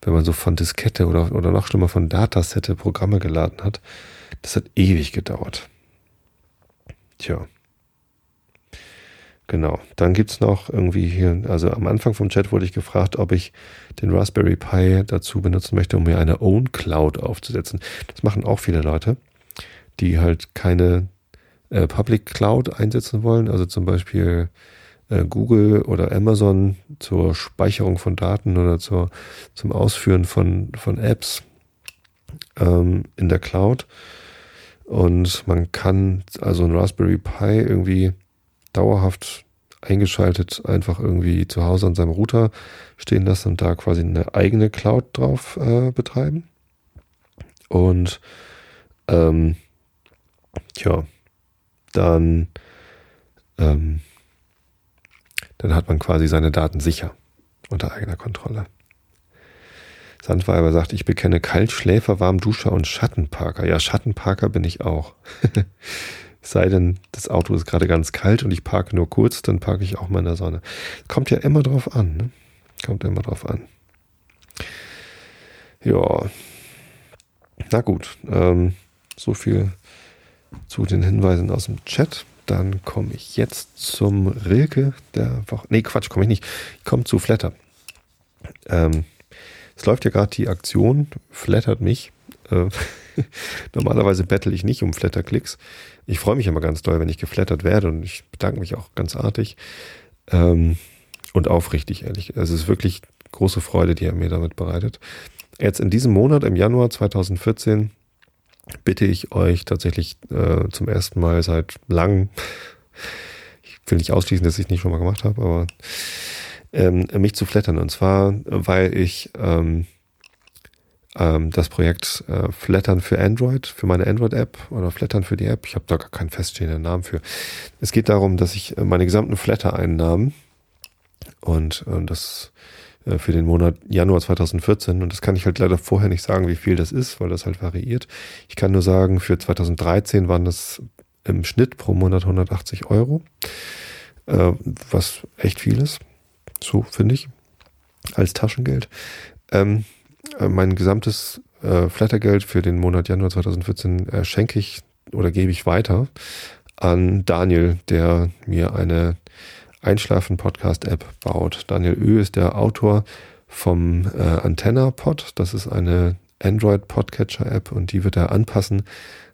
Wenn man so von Diskette oder, oder noch schlimmer von Datasette Programme geladen hat. Das hat ewig gedauert. Tja. Genau. Dann gibt's noch irgendwie hier, also am Anfang vom Chat wurde ich gefragt, ob ich den Raspberry Pi dazu benutzen möchte, um mir eine Own Cloud aufzusetzen. Das machen auch viele Leute, die halt keine äh, Public Cloud einsetzen wollen, also zum Beispiel äh, Google oder Amazon zur Speicherung von Daten oder zur, zum Ausführen von, von Apps ähm, in der Cloud. Und man kann also ein Raspberry Pi irgendwie dauerhaft eingeschaltet einfach irgendwie zu Hause an seinem Router stehen lassen und da quasi eine eigene Cloud drauf äh, betreiben. Und ähm, tja, dann, ähm, dann hat man quasi seine Daten sicher unter eigener Kontrolle. Sandweiber sagt, ich bekenne Kaltschläfer, Warmduscher und Schattenparker. Ja, Schattenparker bin ich auch. *laughs* sei denn, das Auto ist gerade ganz kalt und ich parke nur kurz, dann parke ich auch mal in der Sonne. Kommt ja immer drauf an, ne? Kommt immer drauf an. Ja. Na gut, ähm, so viel zu den Hinweisen aus dem Chat. Dann komme ich jetzt zum Rilke der Woche. Nee, Quatsch, komme ich nicht. Ich komme zu Flatter. Ähm, Es läuft ja gerade die Aktion, flattert mich. Äh, *laughs* normalerweise bettel ich nicht um Flatterklicks. Ich freue mich immer ganz doll, wenn ich geflattert werde und ich bedanke mich auch ganz artig ähm, und aufrichtig, ehrlich. Also es ist wirklich große Freude, die er mir damit bereitet. Jetzt in diesem Monat, im Januar 2014, bitte ich euch tatsächlich äh, zum ersten Mal seit langem, ich will nicht ausschließen, dass ich es nicht schon mal gemacht habe, aber ähm, mich zu flattern. Und zwar, weil ich ähm, ähm, das Projekt äh, Flattern für Android, für meine Android-App oder Flattern für die App, ich habe da gar keinen feststehenden Namen für. Es geht darum, dass ich meine gesamten Flatter-Einnahmen und äh, das für den Monat Januar 2014 und das kann ich halt leider vorher nicht sagen, wie viel das ist, weil das halt variiert. Ich kann nur sagen, für 2013 waren das im Schnitt pro Monat 180 Euro, äh, was echt viel ist, so finde ich, als Taschengeld. Ähm, äh, mein gesamtes äh, Flattergeld für den Monat Januar 2014 äh, schenke ich oder gebe ich weiter an Daniel, der mir eine Einschlafen-Podcast-App baut. Daniel Ö ist der Autor vom äh, Antenna-Pod. Das ist eine Android-Podcatcher-App und die wird er anpassen,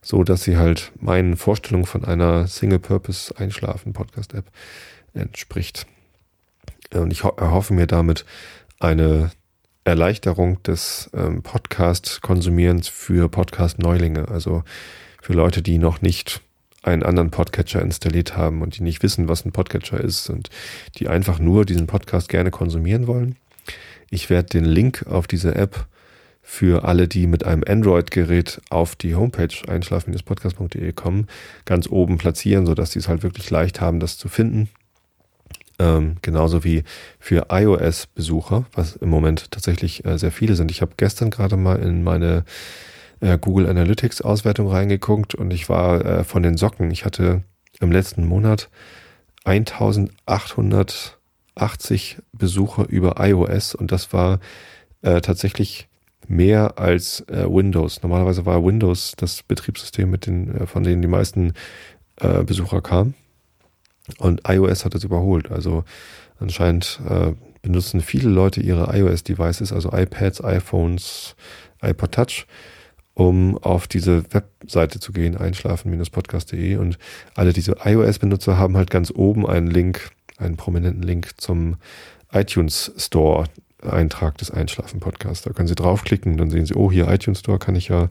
so dass sie halt meinen Vorstellungen von einer Single-Purpose-Einschlafen-Podcast-App entspricht. Und ich erhoffe mir damit eine Erleichterung des ähm, Podcast-Konsumierens für Podcast-Neulinge, also für Leute, die noch nicht einen anderen Podcatcher installiert haben und die nicht wissen, was ein Podcatcher ist und die einfach nur diesen Podcast gerne konsumieren wollen. Ich werde den Link auf diese App für alle, die mit einem Android-Gerät auf die Homepage einschlafen-podcast.de kommen, ganz oben platzieren, sodass sie es halt wirklich leicht haben, das zu finden. Ähm, genauso wie für iOS-Besucher, was im Moment tatsächlich äh, sehr viele sind. Ich habe gestern gerade mal in meine äh, Google Analytics Auswertung reingeguckt und ich war äh, von den Socken. Ich hatte im letzten Monat 1880 Besucher über iOS und das war äh, tatsächlich mehr als äh, Windows. Normalerweise war Windows das Betriebssystem, mit den, äh, von denen die meisten äh, Besucher kamen. Und iOS hat das überholt. Also anscheinend äh, benutzen viele Leute ihre iOS-Devices, also iPads, iPhones, iPod Touch um auf diese Webseite zu gehen, einschlafen-podcast.de. Und alle diese iOS-Benutzer haben halt ganz oben einen Link, einen prominenten Link zum iTunes Store. Eintrag des Einschlafen-Podcasts. Da können Sie draufklicken, dann sehen Sie, oh, hier iTunes Store kann ich ja,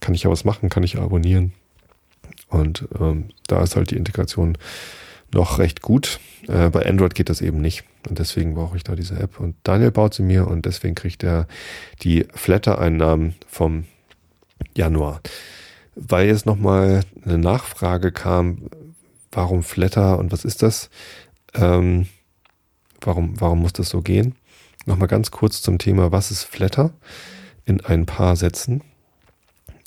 kann ich ja was machen, kann ich ja abonnieren. Und ähm, da ist halt die Integration noch recht gut. Äh, bei Android geht das eben nicht. Und deswegen brauche ich da diese App. Und Daniel baut sie mir und deswegen kriegt er die Flatter-Einnahmen vom Januar. Weil jetzt nochmal eine Nachfrage kam, warum Flatter und was ist das? Ähm, warum, warum muss das so gehen? Nochmal ganz kurz zum Thema, was ist Flatter? In ein paar Sätzen.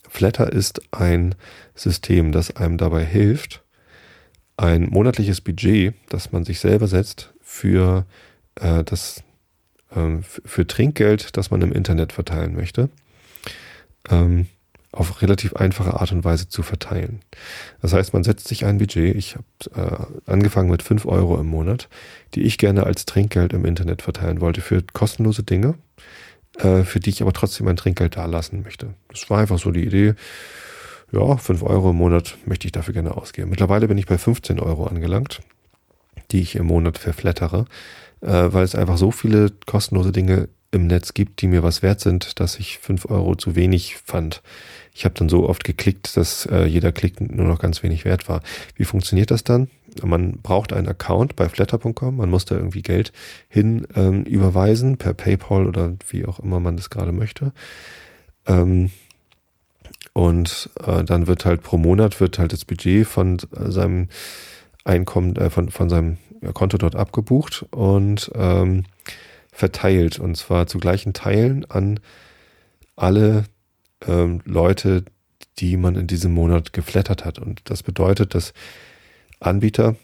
Flatter ist ein System, das einem dabei hilft, ein monatliches Budget, das man sich selber setzt, für äh, das äh, für Trinkgeld, das man im Internet verteilen möchte. Ähm, auf relativ einfache Art und Weise zu verteilen. Das heißt, man setzt sich ein Budget. Ich habe äh, angefangen mit fünf Euro im Monat, die ich gerne als Trinkgeld im Internet verteilen wollte für kostenlose Dinge, äh, für die ich aber trotzdem ein Trinkgeld dalassen möchte. Das war einfach so die Idee. Ja, fünf Euro im Monat möchte ich dafür gerne ausgeben. Mittlerweile bin ich bei 15 Euro angelangt, die ich im Monat verflattere, äh, weil es einfach so viele kostenlose Dinge im Netz gibt, die mir was wert sind, dass ich fünf Euro zu wenig fand. Ich habe dann so oft geklickt, dass äh, jeder Klick nur noch ganz wenig wert war. Wie funktioniert das dann? Man braucht einen Account bei flatter.com, man muss da irgendwie Geld hin ähm, überweisen, per PayPal oder wie auch immer man das gerade möchte. Ähm, und äh, dann wird halt pro Monat wird halt das Budget von äh, seinem Einkommen, äh, von, von seinem Konto dort abgebucht und ähm, verteilt. Und zwar zu gleichen Teilen an alle ähm, Leute, die man in diesem Monat geflattert hat. Und das bedeutet, dass Anbieter,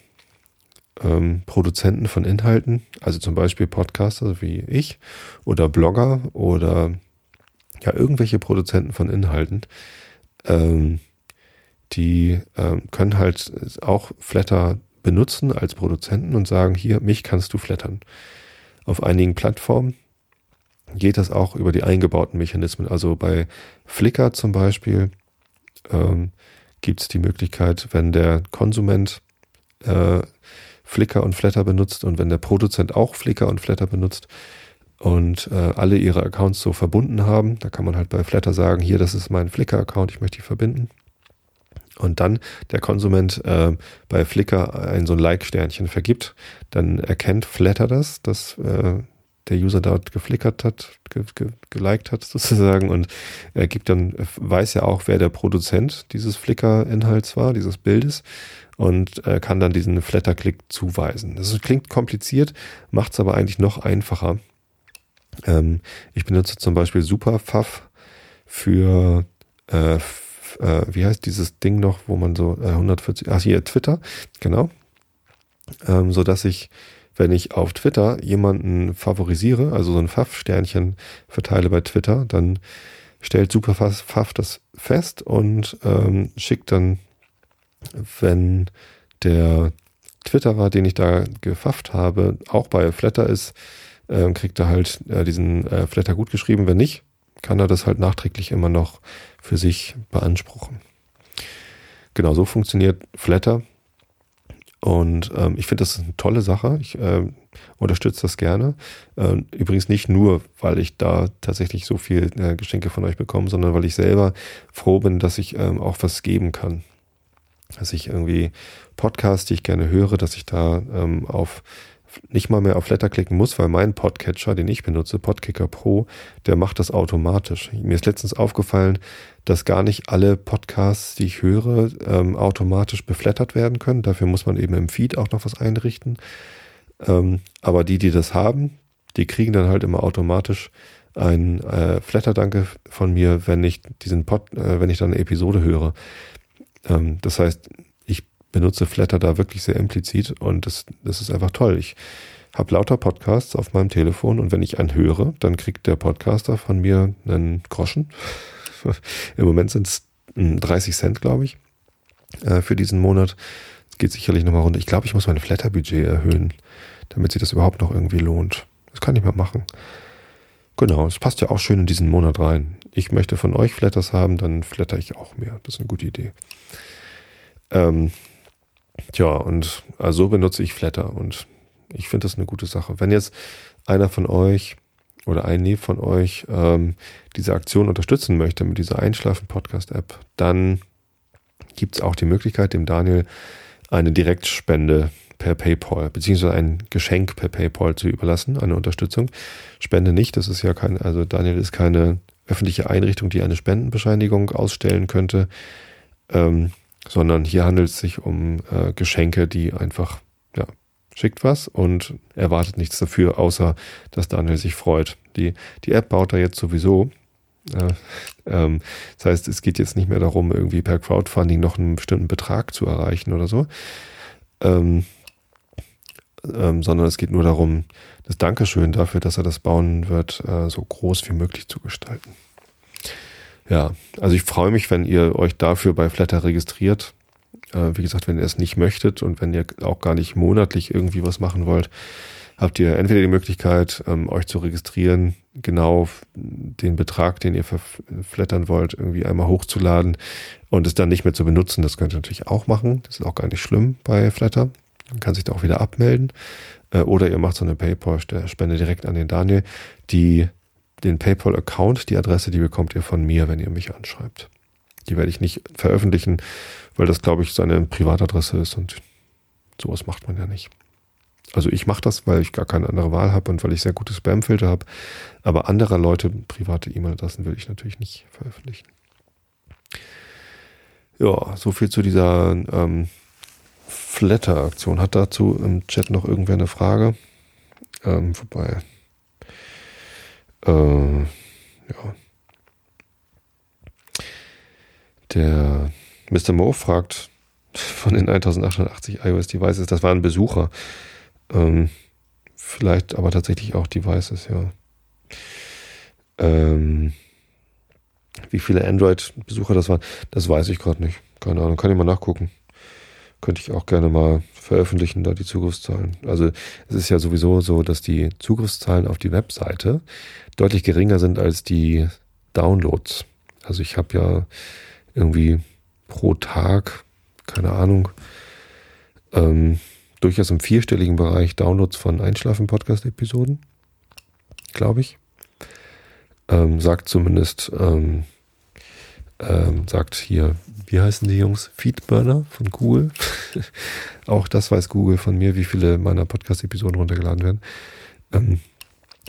ähm, Produzenten von Inhalten, also zum Beispiel Podcaster wie ich oder Blogger oder ja irgendwelche Produzenten von Inhalten, ähm, die ähm, können halt auch Flatter benutzen als Produzenten und sagen, hier, mich kannst du flattern. Auf einigen Plattformen geht das auch über die eingebauten Mechanismen. Also bei Flickr zum Beispiel ähm, gibt es die Möglichkeit, wenn der Konsument äh, Flickr und Flatter benutzt und wenn der Produzent auch Flickr und Flatter benutzt und äh, alle ihre Accounts so verbunden haben, da kann man halt bei Flatter sagen, hier, das ist mein Flickr-Account, ich möchte die verbinden. Und dann der Konsument äh, bei Flickr ein so ein Like-Sternchen vergibt, dann erkennt Flatter das, dass äh, der User dort geflickert hat, ge, ge, geliked hat sozusagen und er gibt dann, weiß ja auch, wer der Produzent dieses Flickr-Inhalts war, dieses Bildes und äh, kann dann diesen Flatter-Klick zuweisen. Das klingt kompliziert, macht es aber eigentlich noch einfacher. Ähm, ich benutze zum Beispiel Superfuff für äh, äh, wie heißt dieses Ding noch, wo man so äh, 140, ach hier, Twitter, genau. Ähm, so dass ich wenn ich auf Twitter jemanden favorisiere, also so ein Pfaff-Sternchen verteile bei Twitter, dann stellt Superpfaff das fest und ähm, schickt dann, wenn der Twitterer, den ich da gefafft habe, auch bei Flatter ist, äh, kriegt er halt äh, diesen äh, Flatter gut geschrieben. Wenn nicht, kann er das halt nachträglich immer noch für sich beanspruchen. Genau so funktioniert Flatter. Und ähm, ich finde, das ist eine tolle Sache. Ich äh, unterstütze das gerne. Äh, übrigens nicht nur, weil ich da tatsächlich so viel äh, Geschenke von euch bekomme, sondern weil ich selber froh bin, dass ich ähm, auch was geben kann. Dass ich irgendwie Podcasts, die ich gerne höre, dass ich da ähm, auf nicht mal mehr auf Letter klicken muss, weil mein Podcatcher, den ich benutze, Podkicker Pro, der macht das automatisch. Mir ist letztens aufgefallen, dass gar nicht alle Podcasts, die ich höre, ähm, automatisch beflattert werden können. Dafür muss man eben im Feed auch noch was einrichten. Ähm, aber die, die das haben, die kriegen dann halt immer automatisch ein äh, Flatterdanke von mir, wenn ich diesen Pod, äh, wenn ich dann eine Episode höre. Ähm, das heißt, benutze Flatter da wirklich sehr implizit und das, das ist einfach toll. Ich habe lauter Podcasts auf meinem Telefon und wenn ich einen höre, dann kriegt der Podcaster von mir einen Groschen. *laughs* Im Moment sind es 30 Cent, glaube ich, äh, für diesen Monat. Es geht sicherlich nochmal runter. Ich glaube, ich muss mein Flatter-Budget erhöhen, damit sich das überhaupt noch irgendwie lohnt. Das kann ich mal machen. Genau, es passt ja auch schön in diesen Monat rein. Ich möchte von euch Flatters haben, dann flatter ich auch mehr. Das ist eine gute Idee. Ähm, Tja, und also so benutze ich Flatter und ich finde das eine gute Sache. Wenn jetzt einer von euch oder ein von euch ähm, diese Aktion unterstützen möchte mit dieser Einschlafen-Podcast-App, dann gibt es auch die Möglichkeit, dem Daniel eine Direktspende per PayPal, beziehungsweise ein Geschenk per PayPal zu überlassen, eine Unterstützung. Spende nicht, das ist ja kein, also Daniel ist keine öffentliche Einrichtung, die eine Spendenbescheinigung ausstellen könnte. Ähm, sondern hier handelt es sich um äh, Geschenke, die einfach, ja, schickt was und erwartet nichts dafür, außer dass Daniel sich freut. Die, die App baut er jetzt sowieso. Äh, ähm, das heißt, es geht jetzt nicht mehr darum, irgendwie per Crowdfunding noch einen bestimmten Betrag zu erreichen oder so, ähm, ähm, sondern es geht nur darum, das Dankeschön dafür, dass er das bauen wird, äh, so groß wie möglich zu gestalten. Ja, also ich freue mich, wenn ihr euch dafür bei Flatter registriert. Äh, wie gesagt, wenn ihr es nicht möchtet und wenn ihr auch gar nicht monatlich irgendwie was machen wollt, habt ihr entweder die Möglichkeit, ähm, euch zu registrieren, genau den Betrag, den ihr verflattern wollt, irgendwie einmal hochzuladen und es dann nicht mehr zu benutzen. Das könnt ihr natürlich auch machen. Das ist auch gar nicht schlimm bei Flatter. Man kann sich da auch wieder abmelden. Äh, oder ihr macht so eine PayPal-Spende direkt an den Daniel. Die den PayPal-Account, die Adresse, die bekommt ihr von mir, wenn ihr mich anschreibt. Die werde ich nicht veröffentlichen, weil das, glaube ich, seine Privatadresse ist und sowas macht man ja nicht. Also ich mache das, weil ich gar keine andere Wahl habe und weil ich sehr gute Spamfilter habe. Aber anderer Leute private E-Mail-Adressen will ich natürlich nicht veröffentlichen. Ja, so viel zu dieser ähm, Flatter-Aktion. Hat dazu im Chat noch irgendwer eine Frage? Ähm, wobei, äh, ja. Der Mr. Mo fragt von den 1880 iOS-Devices, das waren Besucher. Ähm, vielleicht aber tatsächlich auch Devices, ja. Ähm, wie viele Android-Besucher das waren, das weiß ich gerade nicht. Keine Ahnung, kann ich mal nachgucken. Könnte ich auch gerne mal veröffentlichen, da die Zugriffszahlen. Also es ist ja sowieso so, dass die Zugriffszahlen auf die Webseite deutlich geringer sind als die Downloads. Also ich habe ja irgendwie pro Tag, keine Ahnung, ähm, durchaus im vierstelligen Bereich Downloads von Einschlafen-Podcast-Episoden, glaube ich. Ähm, sagt zumindest, ähm, ähm, sagt hier, wie heißen die Jungs? Feedburner von Google. *laughs* Auch das weiß Google von mir, wie viele meiner Podcast-Episoden runtergeladen werden. Ähm,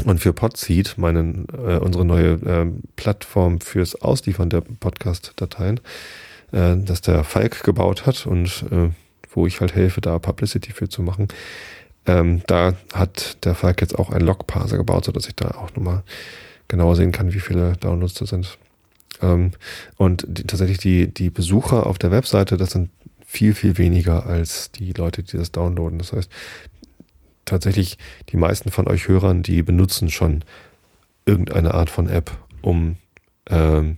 und für Podseed, meinen, äh, unsere neue äh, Plattform fürs Ausliefern der Podcast-Dateien, äh, dass der Falk gebaut hat und äh, wo ich halt helfe, da Publicity für zu machen. Ähm, da hat der Falk jetzt auch einen Logparser gebaut, sodass ich da auch nochmal genauer sehen kann, wie viele Downloads da sind. Ähm, und die, tatsächlich die, die Besucher auf der Webseite, das sind viel, viel weniger als die Leute, die das downloaden. Das heißt, tatsächlich die meisten von euch Hörern, die benutzen schon irgendeine Art von App, um ähm,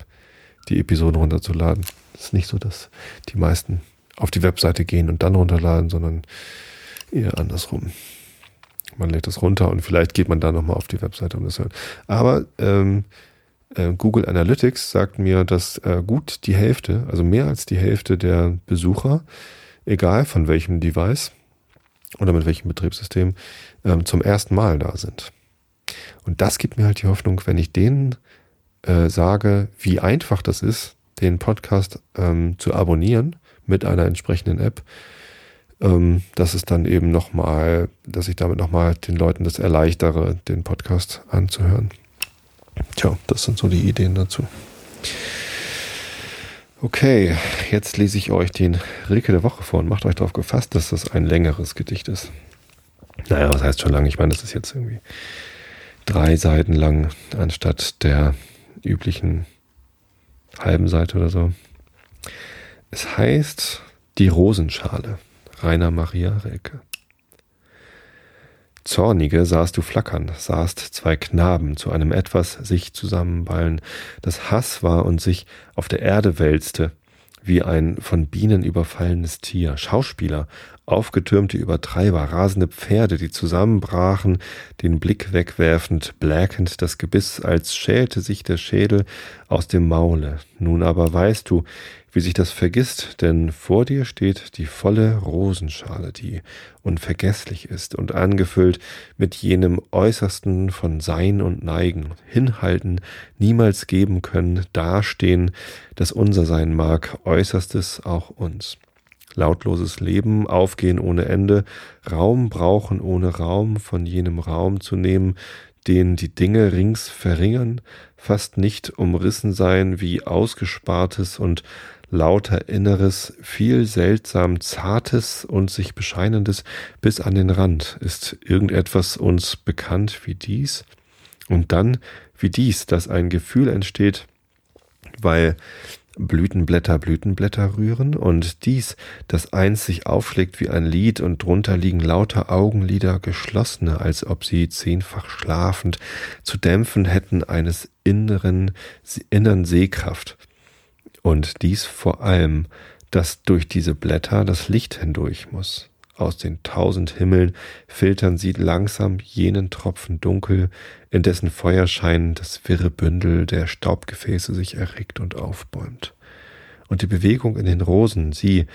die Episoden runterzuladen. Es ist nicht so, dass die meisten auf die Webseite gehen und dann runterladen, sondern eher andersrum. Man lädt es runter und vielleicht geht man da nochmal auf die Webseite und das hört. Aber ähm, äh, Google Analytics sagt mir, dass äh, gut die Hälfte, also mehr als die Hälfte der Besucher, egal von welchem Device oder mit welchem Betriebssystem, ähm, zum ersten Mal da sind. Und das gibt mir halt die Hoffnung, wenn ich denen äh, sage, wie einfach das ist, den Podcast ähm, zu abonnieren mit einer entsprechenden App, ähm, dass es dann eben nochmal, dass ich damit nochmal den Leuten das erleichtere, den Podcast anzuhören. Tja, das sind so die Ideen dazu. Okay, jetzt lese ich euch den Rilke der Woche vor und macht euch darauf gefasst, dass das ein längeres Gedicht ist. Naja, was heißt schon lang? Ich meine, das ist jetzt irgendwie drei Seiten lang anstatt der üblichen halben Seite oder so. Es heißt Die Rosenschale, Rainer Maria Rilke. Zornige sahst du flackern, sahst zwei Knaben zu einem etwas sich zusammenballen, das Hass war und sich auf der Erde wälzte, wie ein von Bienen überfallenes Tier. Schauspieler, aufgetürmte Übertreiber, rasende Pferde, die zusammenbrachen, den Blick wegwerfend, bläkend das Gebiss, als schälte sich der Schädel aus dem Maule. Nun aber weißt du, wie sich das vergisst, denn vor dir steht die volle Rosenschale, die unvergesslich ist und angefüllt mit jenem Äußersten von Sein und Neigen, hinhalten, niemals geben können, dastehen, das unser sein mag, Äußerstes auch uns. Lautloses Leben, Aufgehen ohne Ende, Raum brauchen ohne Raum, von jenem Raum zu nehmen, den die Dinge rings verringern, fast nicht umrissen sein wie ausgespartes und lauter Inneres, viel seltsam Zartes und sich bescheinendes bis an den Rand. Ist irgendetwas uns bekannt wie dies? Und dann wie dies, dass ein Gefühl entsteht, weil Blütenblätter Blütenblätter rühren und dies, das eins sich aufschlägt wie ein Lied und drunter liegen lauter Augenlider geschlossene, als ob sie zehnfach schlafend zu dämpfen hätten eines inneren, innern Sehkraft. Und dies vor allem, dass durch diese Blätter das Licht hindurch muss. Aus den tausend Himmeln filtern sie langsam jenen Tropfen dunkel, in dessen Feuerschein das wirre Bündel der Staubgefäße sich erregt und aufbäumt. Und die Bewegung in den Rosen, sie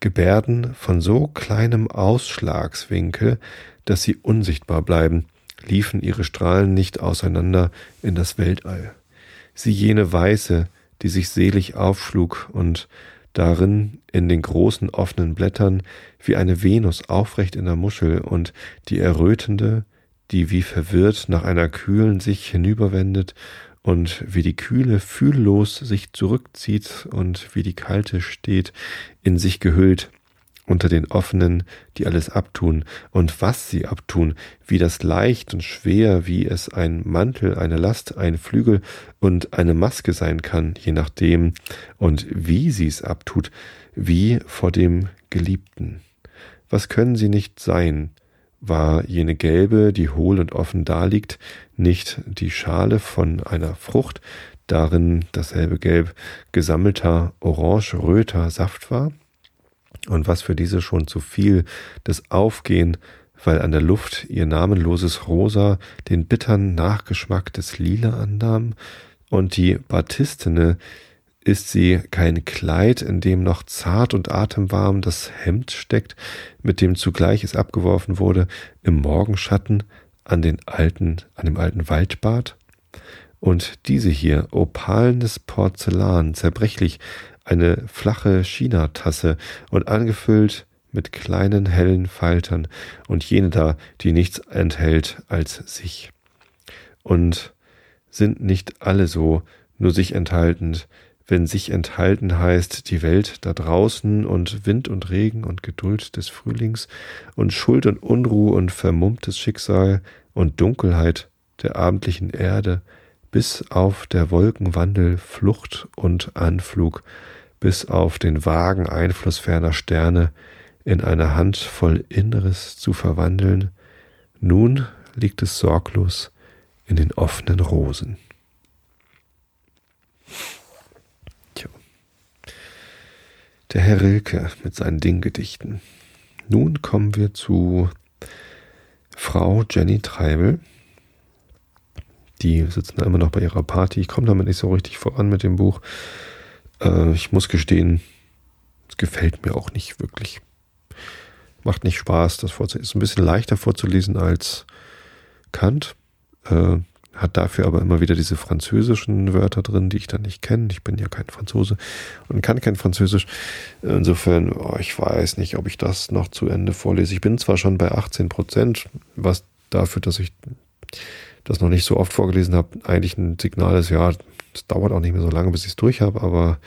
gebärden von so kleinem Ausschlagswinkel, dass sie unsichtbar bleiben, liefen ihre Strahlen nicht auseinander in das Weltall. Sie jene Weiße, die sich selig aufschlug und darin in den großen offenen Blättern wie eine Venus aufrecht in der Muschel und die errötende, die wie verwirrt nach einer kühlen sich hinüberwendet und wie die kühle fühllos sich zurückzieht und wie die kalte steht, in sich gehüllt, unter den Offenen, die alles abtun, und was sie abtun, wie das leicht und schwer, wie es ein Mantel, eine Last, ein Flügel und eine Maske sein kann, je nachdem, und wie sie es abtut, wie vor dem Geliebten. Was können sie nicht sein? War jene gelbe, die hohl und offen daliegt, nicht die Schale von einer Frucht, darin dasselbe Gelb gesammelter, orange-röter Saft war? Und was für diese schon zu viel, das Aufgehen, weil an der Luft ihr namenloses Rosa den bittern Nachgeschmack des Lila annahm, und die Batistine ist sie kein Kleid, in dem noch zart und atemwarm das Hemd steckt, mit dem zugleich es abgeworfen wurde, im Morgenschatten an den alten, an dem alten Waldbad? Und diese hier, opalenes Porzellan, zerbrechlich, eine flache China-Tasse und angefüllt mit kleinen hellen Faltern und jene da, die nichts enthält als sich. Und sind nicht alle so, nur sich enthaltend, wenn sich enthalten heißt die Welt da draußen und Wind und Regen und Geduld des Frühlings und Schuld und Unruhe und vermummtes Schicksal und Dunkelheit der abendlichen Erde, bis auf der Wolkenwandel Flucht und Anflug, bis auf den vagen Einfluss ferner Sterne in eine Hand voll Inneres zu verwandeln, nun liegt es sorglos in den offenen Rosen. Tja. Der Herr Rilke mit seinen Dinggedichten. Nun kommen wir zu Frau Jenny Treibel. Die sitzen da immer noch bei ihrer Party. Ich komme damit nicht so richtig voran mit dem Buch. Äh, ich muss gestehen, es gefällt mir auch nicht wirklich. Macht nicht Spaß, das vorzulesen. Ist ein bisschen leichter vorzulesen als Kant. Äh, hat dafür aber immer wieder diese französischen Wörter drin, die ich dann nicht kenne. Ich bin ja kein Franzose und kann kein Französisch. Insofern, oh, ich weiß nicht, ob ich das noch zu Ende vorlese. Ich bin zwar schon bei 18 Prozent, was dafür, dass ich das noch nicht so oft vorgelesen habe, eigentlich ein Signal ist, ja, es dauert auch nicht mehr so lange, bis ich es durch habe, aber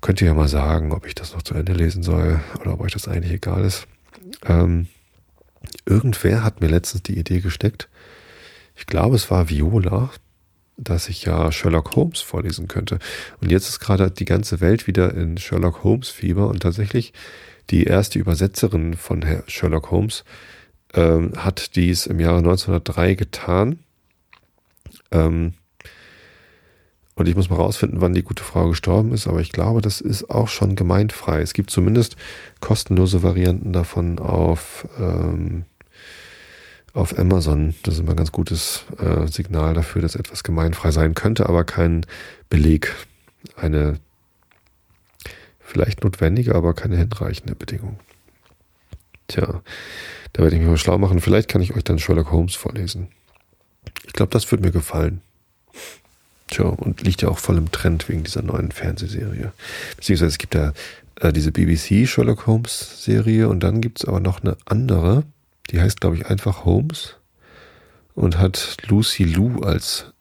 könnt ihr ja mal sagen, ob ich das noch zu Ende lesen soll oder ob euch das eigentlich egal ist. Ähm, irgendwer hat mir letztens die Idee gesteckt, ich glaube, es war Viola, dass ich ja Sherlock Holmes vorlesen könnte. Und jetzt ist gerade die ganze Welt wieder in Sherlock Holmes Fieber und tatsächlich die erste Übersetzerin von Sherlock Holmes ähm, hat dies im Jahre 1903 getan. Ähm, und ich muss mal rausfinden, wann die gute Frau gestorben ist, aber ich glaube, das ist auch schon gemeindfrei. Es gibt zumindest kostenlose Varianten davon auf ähm, auf Amazon. Das ist immer ein ganz gutes äh, Signal dafür, dass etwas gemeinfrei sein könnte, aber kein Beleg. Eine vielleicht notwendige, aber keine hinreichende Bedingung. Tja, da werde ich mich mal schlau machen. Vielleicht kann ich euch dann Sherlock Holmes vorlesen. Ich glaube, das wird mir gefallen. Tja, und liegt ja auch voll im Trend wegen dieser neuen Fernsehserie. Beziehungsweise es gibt ja äh, diese BBC Sherlock Holmes Serie und dann gibt es aber noch eine andere, die heißt, glaube ich, einfach Holmes und hat Lucy Lou als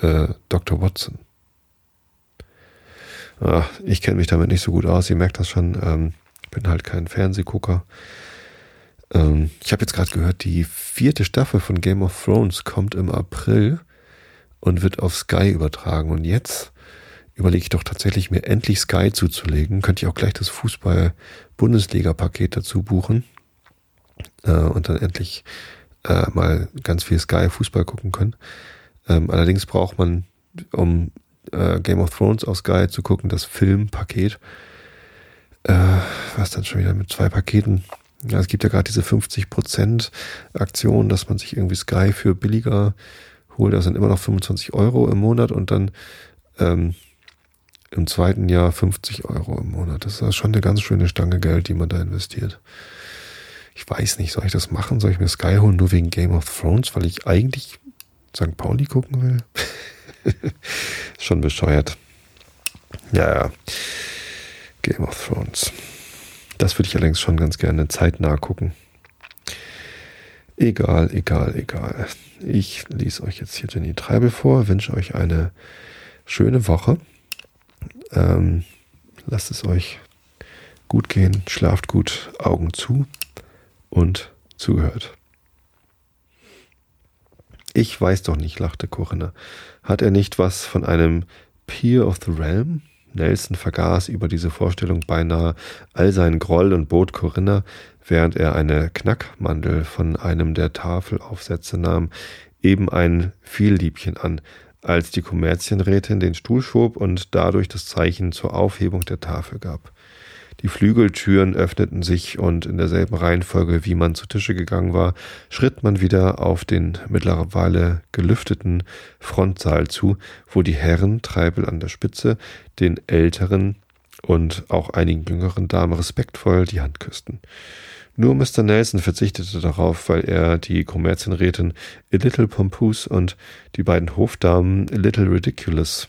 äh, Dr. Watson. Ach, ich kenne mich damit nicht so gut aus, ihr merkt das schon. Ähm, bin halt kein Fernsehgucker. Ähm, ich habe jetzt gerade gehört, die vierte Staffel von Game of Thrones kommt im April und wird auf Sky übertragen. Und jetzt überlege ich doch tatsächlich, mir endlich Sky zuzulegen. Könnte ich auch gleich das Fußball-Bundesliga-Paket dazu buchen äh, und dann endlich äh, mal ganz viel Sky Fußball gucken können. Ähm, allerdings braucht man, um äh, Game of Thrones auf Sky zu gucken, das Filmpaket. Äh, was dann schon wieder mit zwei Paketen. Ja, es gibt ja gerade diese 50% Aktion, dass man sich irgendwie Sky für billiger holt. Das sind immer noch 25 Euro im Monat und dann ähm, im zweiten Jahr 50 Euro im Monat. Das ist schon eine ganz schöne Stange Geld, die man da investiert ich weiß nicht, soll ich das machen? Soll ich mir Sky holen nur wegen Game of Thrones, weil ich eigentlich St. Pauli gucken will? *laughs* Schon bescheuert. Ja, ja. Game of Thrones. Das würde ich allerdings schon ganz gerne zeitnah gucken. Egal, egal, egal. Ich lese euch jetzt hier Jenny Treibel vor, wünsche euch eine schöne Woche. Ähm, lasst es euch gut gehen, schlaft gut, Augen zu und zugehört. Ich weiß doch nicht, lachte Corinna. Hat er nicht was von einem Peer of the Realm? Nelson vergaß über diese Vorstellung beinahe all seinen Groll und bot Corinna, während er eine Knackmandel von einem der Tafelaufsätze nahm, eben ein Vielliebchen an. als die Kommerzienrätin den Stuhl schob und dadurch das Zeichen zur Aufhebung der Tafel gab. Die Flügeltüren öffneten sich und in derselben Reihenfolge, wie man zu Tische gegangen war, schritt man wieder auf den mittlerweile gelüfteten Frontsaal zu, wo die Herren, Treibel an der Spitze, den älteren und auch einigen jüngeren Damen respektvoll die Hand küssten. Nur Mr. Nelson verzichtete darauf, weil er die Kommerzienrätin A Little Pompous und die beiden Hofdamen A Little Ridiculous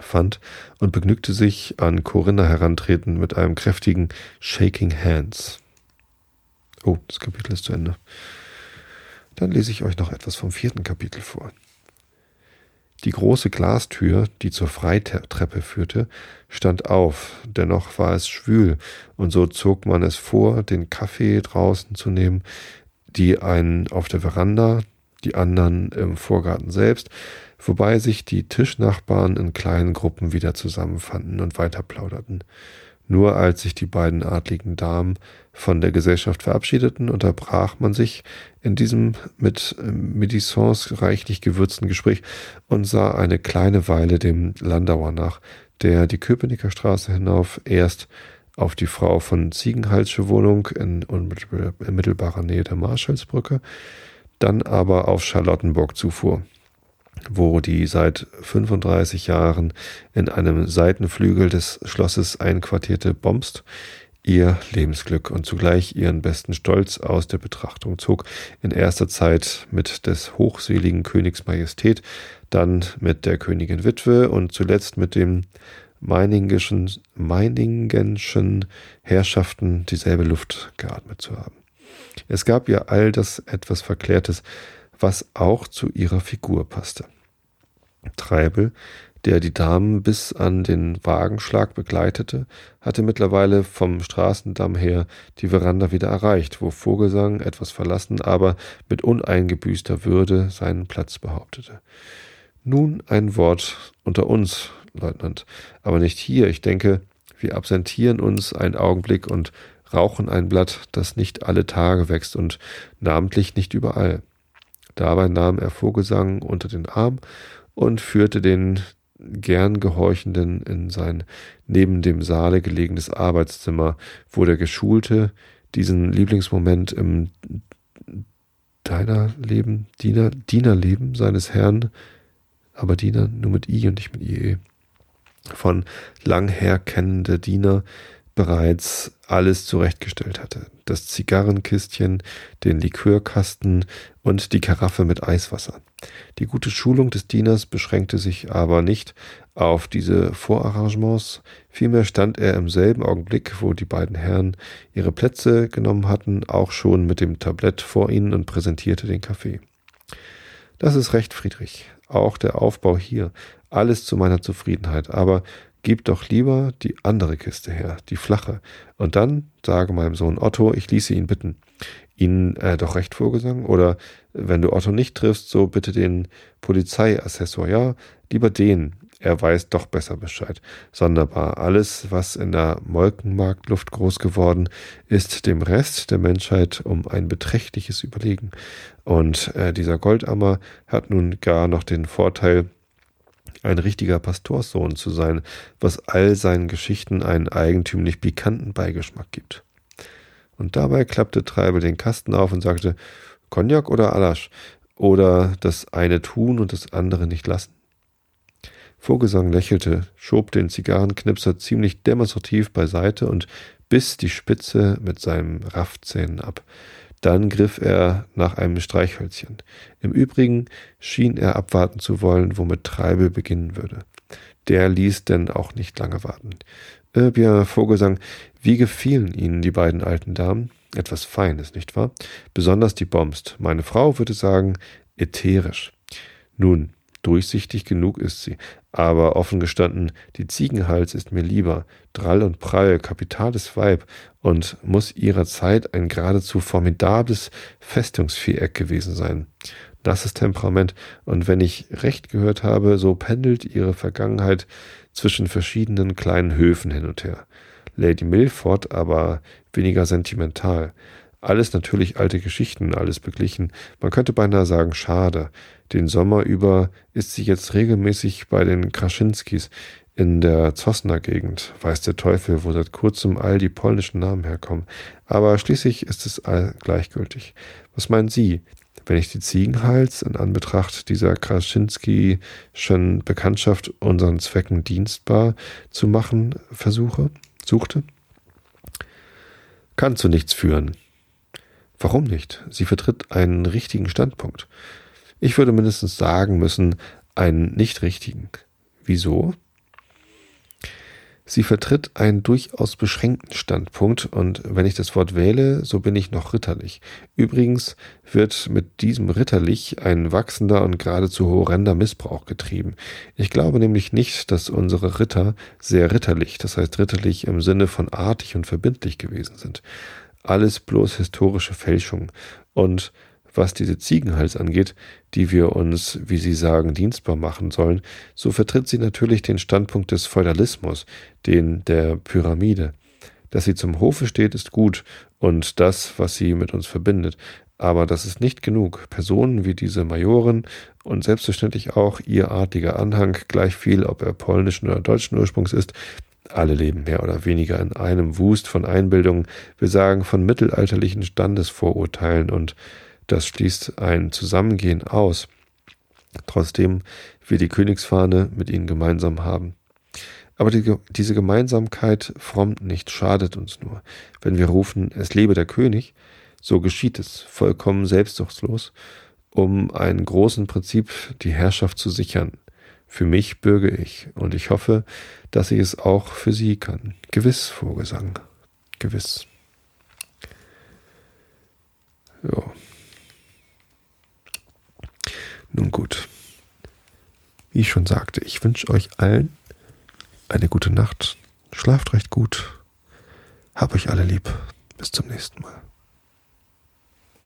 fand und begnügte sich an Corinna herantreten mit einem kräftigen Shaking Hands. Oh, das Kapitel ist zu Ende. Dann lese ich euch noch etwas vom vierten Kapitel vor. Die große Glastür, die zur Freitreppe führte, stand auf, dennoch war es schwül, und so zog man es vor, den Kaffee draußen zu nehmen, die einen auf der Veranda, die anderen im Vorgarten selbst, wobei sich die Tischnachbarn in kleinen Gruppen wieder zusammenfanden und weiterplauderten. Nur als sich die beiden adligen Damen von der Gesellschaft verabschiedeten, unterbrach man sich in diesem mit Medisons reichlich gewürzten Gespräch und sah eine kleine Weile dem Landauer nach, der die Köpenicker Straße hinauf erst auf die Frau von Ziegenhalsche Wohnung in unmittelbarer Nähe der Marschallsbrücke, dann aber auf Charlottenburg zufuhr wo die seit 35 Jahren in einem Seitenflügel des Schlosses einquartierte Bomst ihr Lebensglück und zugleich ihren besten Stolz aus der Betrachtung zog, in erster Zeit mit des hochseligen Königs Majestät, dann mit der Königin Witwe und zuletzt mit dem Meiningenschen, Meiningenschen Herrschaften dieselbe Luft geatmet zu haben. Es gab ihr all das etwas Verklärtes, was auch zu ihrer Figur passte. Treibel, der die Damen bis an den Wagenschlag begleitete, hatte mittlerweile vom Straßendamm her die Veranda wieder erreicht, wo Vogelsang, etwas verlassen, aber mit uneingebüßter Würde seinen Platz behauptete. Nun ein Wort unter uns, Leutnant, aber nicht hier. Ich denke, wir absentieren uns einen Augenblick und rauchen ein Blatt, das nicht alle Tage wächst und namentlich nicht überall. Dabei nahm er Vogelsang unter den Arm und führte den gern Gehorchenden in sein neben dem Saale gelegenes Arbeitszimmer, wo der Geschulte diesen Lieblingsmoment im deiner Leben, Diener, Dienerleben seines Herrn, aber Diener nur mit I und nicht mit IE, von langher kennende Diener bereits alles zurechtgestellt hatte. Das Zigarrenkistchen, den Likörkasten und die Karaffe mit Eiswasser. Die gute Schulung des Dieners beschränkte sich aber nicht auf diese Vorarrangements, vielmehr stand er im selben Augenblick, wo die beiden Herren ihre Plätze genommen hatten, auch schon mit dem Tablett vor ihnen und präsentierte den Kaffee. Das ist recht, Friedrich. Auch der Aufbau hier. Alles zu meiner Zufriedenheit. Aber gib doch lieber die andere Kiste her, die flache. Und dann sage meinem Sohn Otto, ich ließe ihn bitten. Ihnen äh, doch recht vorgesungen? Oder wenn du Otto nicht triffst, so bitte den Polizeiassessor. Ja, lieber den. Er weiß doch besser Bescheid. Sonderbar. Alles, was in der Molkenmarktluft groß geworden, ist dem Rest der Menschheit um ein beträchtliches Überlegen. Und äh, dieser Goldammer hat nun gar noch den Vorteil, ein richtiger Pastorssohn zu sein, was all seinen Geschichten einen eigentümlich pikanten Beigeschmack gibt. Und dabei klappte Treibel den Kasten auf und sagte, Cognac oder Alasch? Oder das eine tun und das andere nicht lassen? Vogelsang lächelte, schob den Zigarrenknipser ziemlich demonstrativ beiseite und biss die Spitze mit seinen Raffzähnen ab. Dann griff er nach einem Streichhölzchen. Im Übrigen schien er abwarten zu wollen, womit Treibel beginnen würde. Der ließ denn auch nicht lange warten. Äh, bien, Vogelsang, wie gefielen Ihnen die beiden alten Damen? Etwas Feines, nicht wahr? Besonders die Bomst. Meine Frau würde sagen, ätherisch. Nun, durchsichtig genug ist sie, aber offen gestanden, die Ziegenhals ist mir lieber, drall und prall, kapitales Weib und muss ihrer Zeit ein geradezu formidables Festungsviereck gewesen sein. Nasses Temperament, und wenn ich recht gehört habe, so pendelt ihre Vergangenheit zwischen verschiedenen kleinen Höfen hin und her. Lady Milford aber weniger sentimental. Alles natürlich alte Geschichten, alles beglichen. Man könnte beinahe sagen, schade. Den Sommer über ist sie jetzt regelmäßig bei den Kraschinskis in der Zosner Gegend. Weiß der Teufel, wo seit kurzem all die polnischen Namen herkommen. Aber schließlich ist es all gleichgültig. Was meinen Sie? Wenn ich die Ziegenhals in Anbetracht dieser Kraschinski-schen Bekanntschaft unseren Zwecken dienstbar zu machen versuche, suchte? Kann zu nichts führen. Warum nicht? Sie vertritt einen richtigen Standpunkt. Ich würde mindestens sagen müssen, einen nicht richtigen. Wieso? Sie vertritt einen durchaus beschränkten Standpunkt und wenn ich das Wort wähle, so bin ich noch ritterlich. Übrigens wird mit diesem ritterlich ein wachsender und geradezu horrender Missbrauch getrieben. Ich glaube nämlich nicht, dass unsere Ritter sehr ritterlich, das heißt ritterlich im Sinne von artig und verbindlich gewesen sind alles bloß historische Fälschung. Und was diese Ziegenhals angeht, die wir uns, wie Sie sagen, dienstbar machen sollen, so vertritt sie natürlich den Standpunkt des Feudalismus, den der Pyramide. Dass sie zum Hofe steht, ist gut und das, was sie mit uns verbindet. Aber das ist nicht genug. Personen wie diese Majoren und selbstverständlich auch ihr artiger Anhang, gleich viel, ob er polnischen oder deutschen Ursprungs ist, alle leben mehr oder weniger in einem Wust von Einbildungen, wir sagen von mittelalterlichen Standesvorurteilen und das schließt ein Zusammengehen aus, trotzdem wir die Königsfahne mit ihnen gemeinsam haben. Aber die, diese Gemeinsamkeit frommt nicht, schadet uns nur. Wenn wir rufen, es lebe der König, so geschieht es, vollkommen selbstsuchtslos, um einen großen Prinzip die Herrschaft zu sichern, für mich bürge ich und ich hoffe, dass ich es auch für Sie kann. Gewiss, Vogelsang. Gewiss. Ja. Nun gut. Wie ich schon sagte, ich wünsche euch allen eine gute Nacht. Schlaft recht gut. Hab euch alle lieb. Bis zum nächsten Mal.